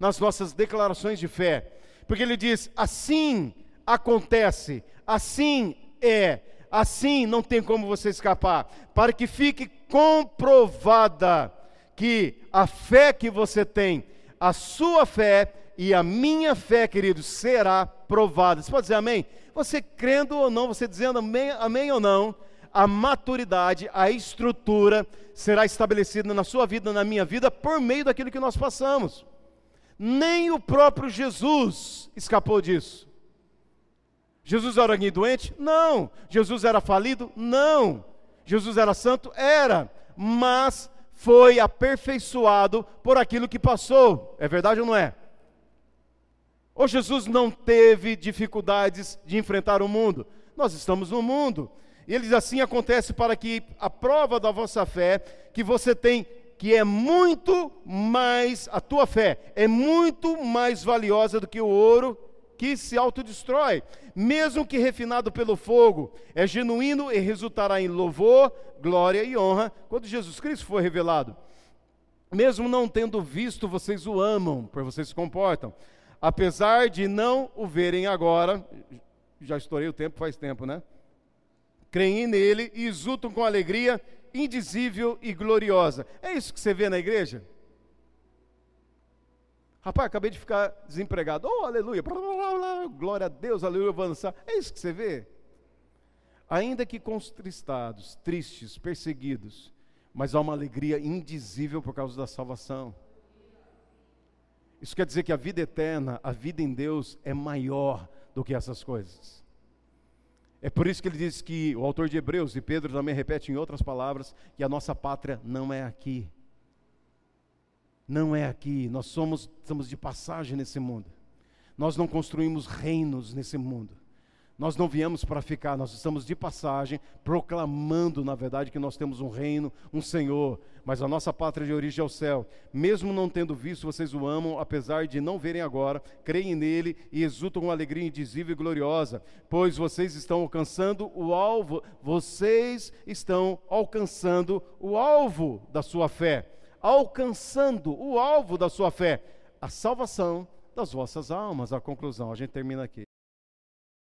nas nossas declarações de fé, porque ele diz: assim acontece, assim é, assim não tem como você escapar, para que fique comprovada que a fé que você tem, a sua fé e a minha fé, queridos, será provada. Você pode dizer amém? Você crendo ou não, você dizendo amém, amém ou não, a maturidade, a estrutura será estabelecida na sua vida, na minha vida, por meio daquilo que nós passamos. Nem o próprio Jesus escapou disso. Jesus era alguém doente? Não. Jesus era falido? Não. Jesus era santo? Era. Mas foi aperfeiçoado por aquilo que passou. É verdade ou não é? Ou Jesus não teve dificuldades de enfrentar o mundo? Nós estamos no mundo. E ele diz assim: acontece para que a prova da vossa fé, que você tem, que é muito mais, a tua fé é muito mais valiosa do que o ouro que se autodestrói, mesmo que refinado pelo fogo, é genuíno e resultará em louvor, glória e honra quando Jesus Cristo for revelado. Mesmo não tendo visto, vocês o amam, por vocês se comportam apesar de não o verem agora, já estourei o tempo faz tempo, né? Creem nele e exultam com alegria indizível e gloriosa. É isso que você vê na igreja? Rapaz, acabei de ficar desempregado. Oh, aleluia. Glória a Deus, aleluia, avançar. É isso que você vê? Ainda que contristados, tristes, perseguidos, mas há uma alegria indizível por causa da salvação. Isso quer dizer que a vida eterna, a vida em Deus é maior do que essas coisas. É por isso que ele diz que o autor de Hebreus, e Pedro também repete em outras palavras, que a nossa pátria não é aqui. Não é aqui. Nós somos, estamos de passagem nesse mundo. Nós não construímos reinos nesse mundo. Nós não viemos para ficar, nós estamos de passagem, proclamando, na verdade, que nós temos um reino, um Senhor, mas a nossa pátria de origem é o céu. Mesmo não tendo visto, vocês o amam, apesar de não verem agora, creem nele e exultam com alegria indizível e gloriosa, pois vocês estão alcançando o alvo, vocês estão alcançando o alvo da sua fé, alcançando o alvo da sua fé, a salvação das vossas almas. A conclusão, a gente termina aqui.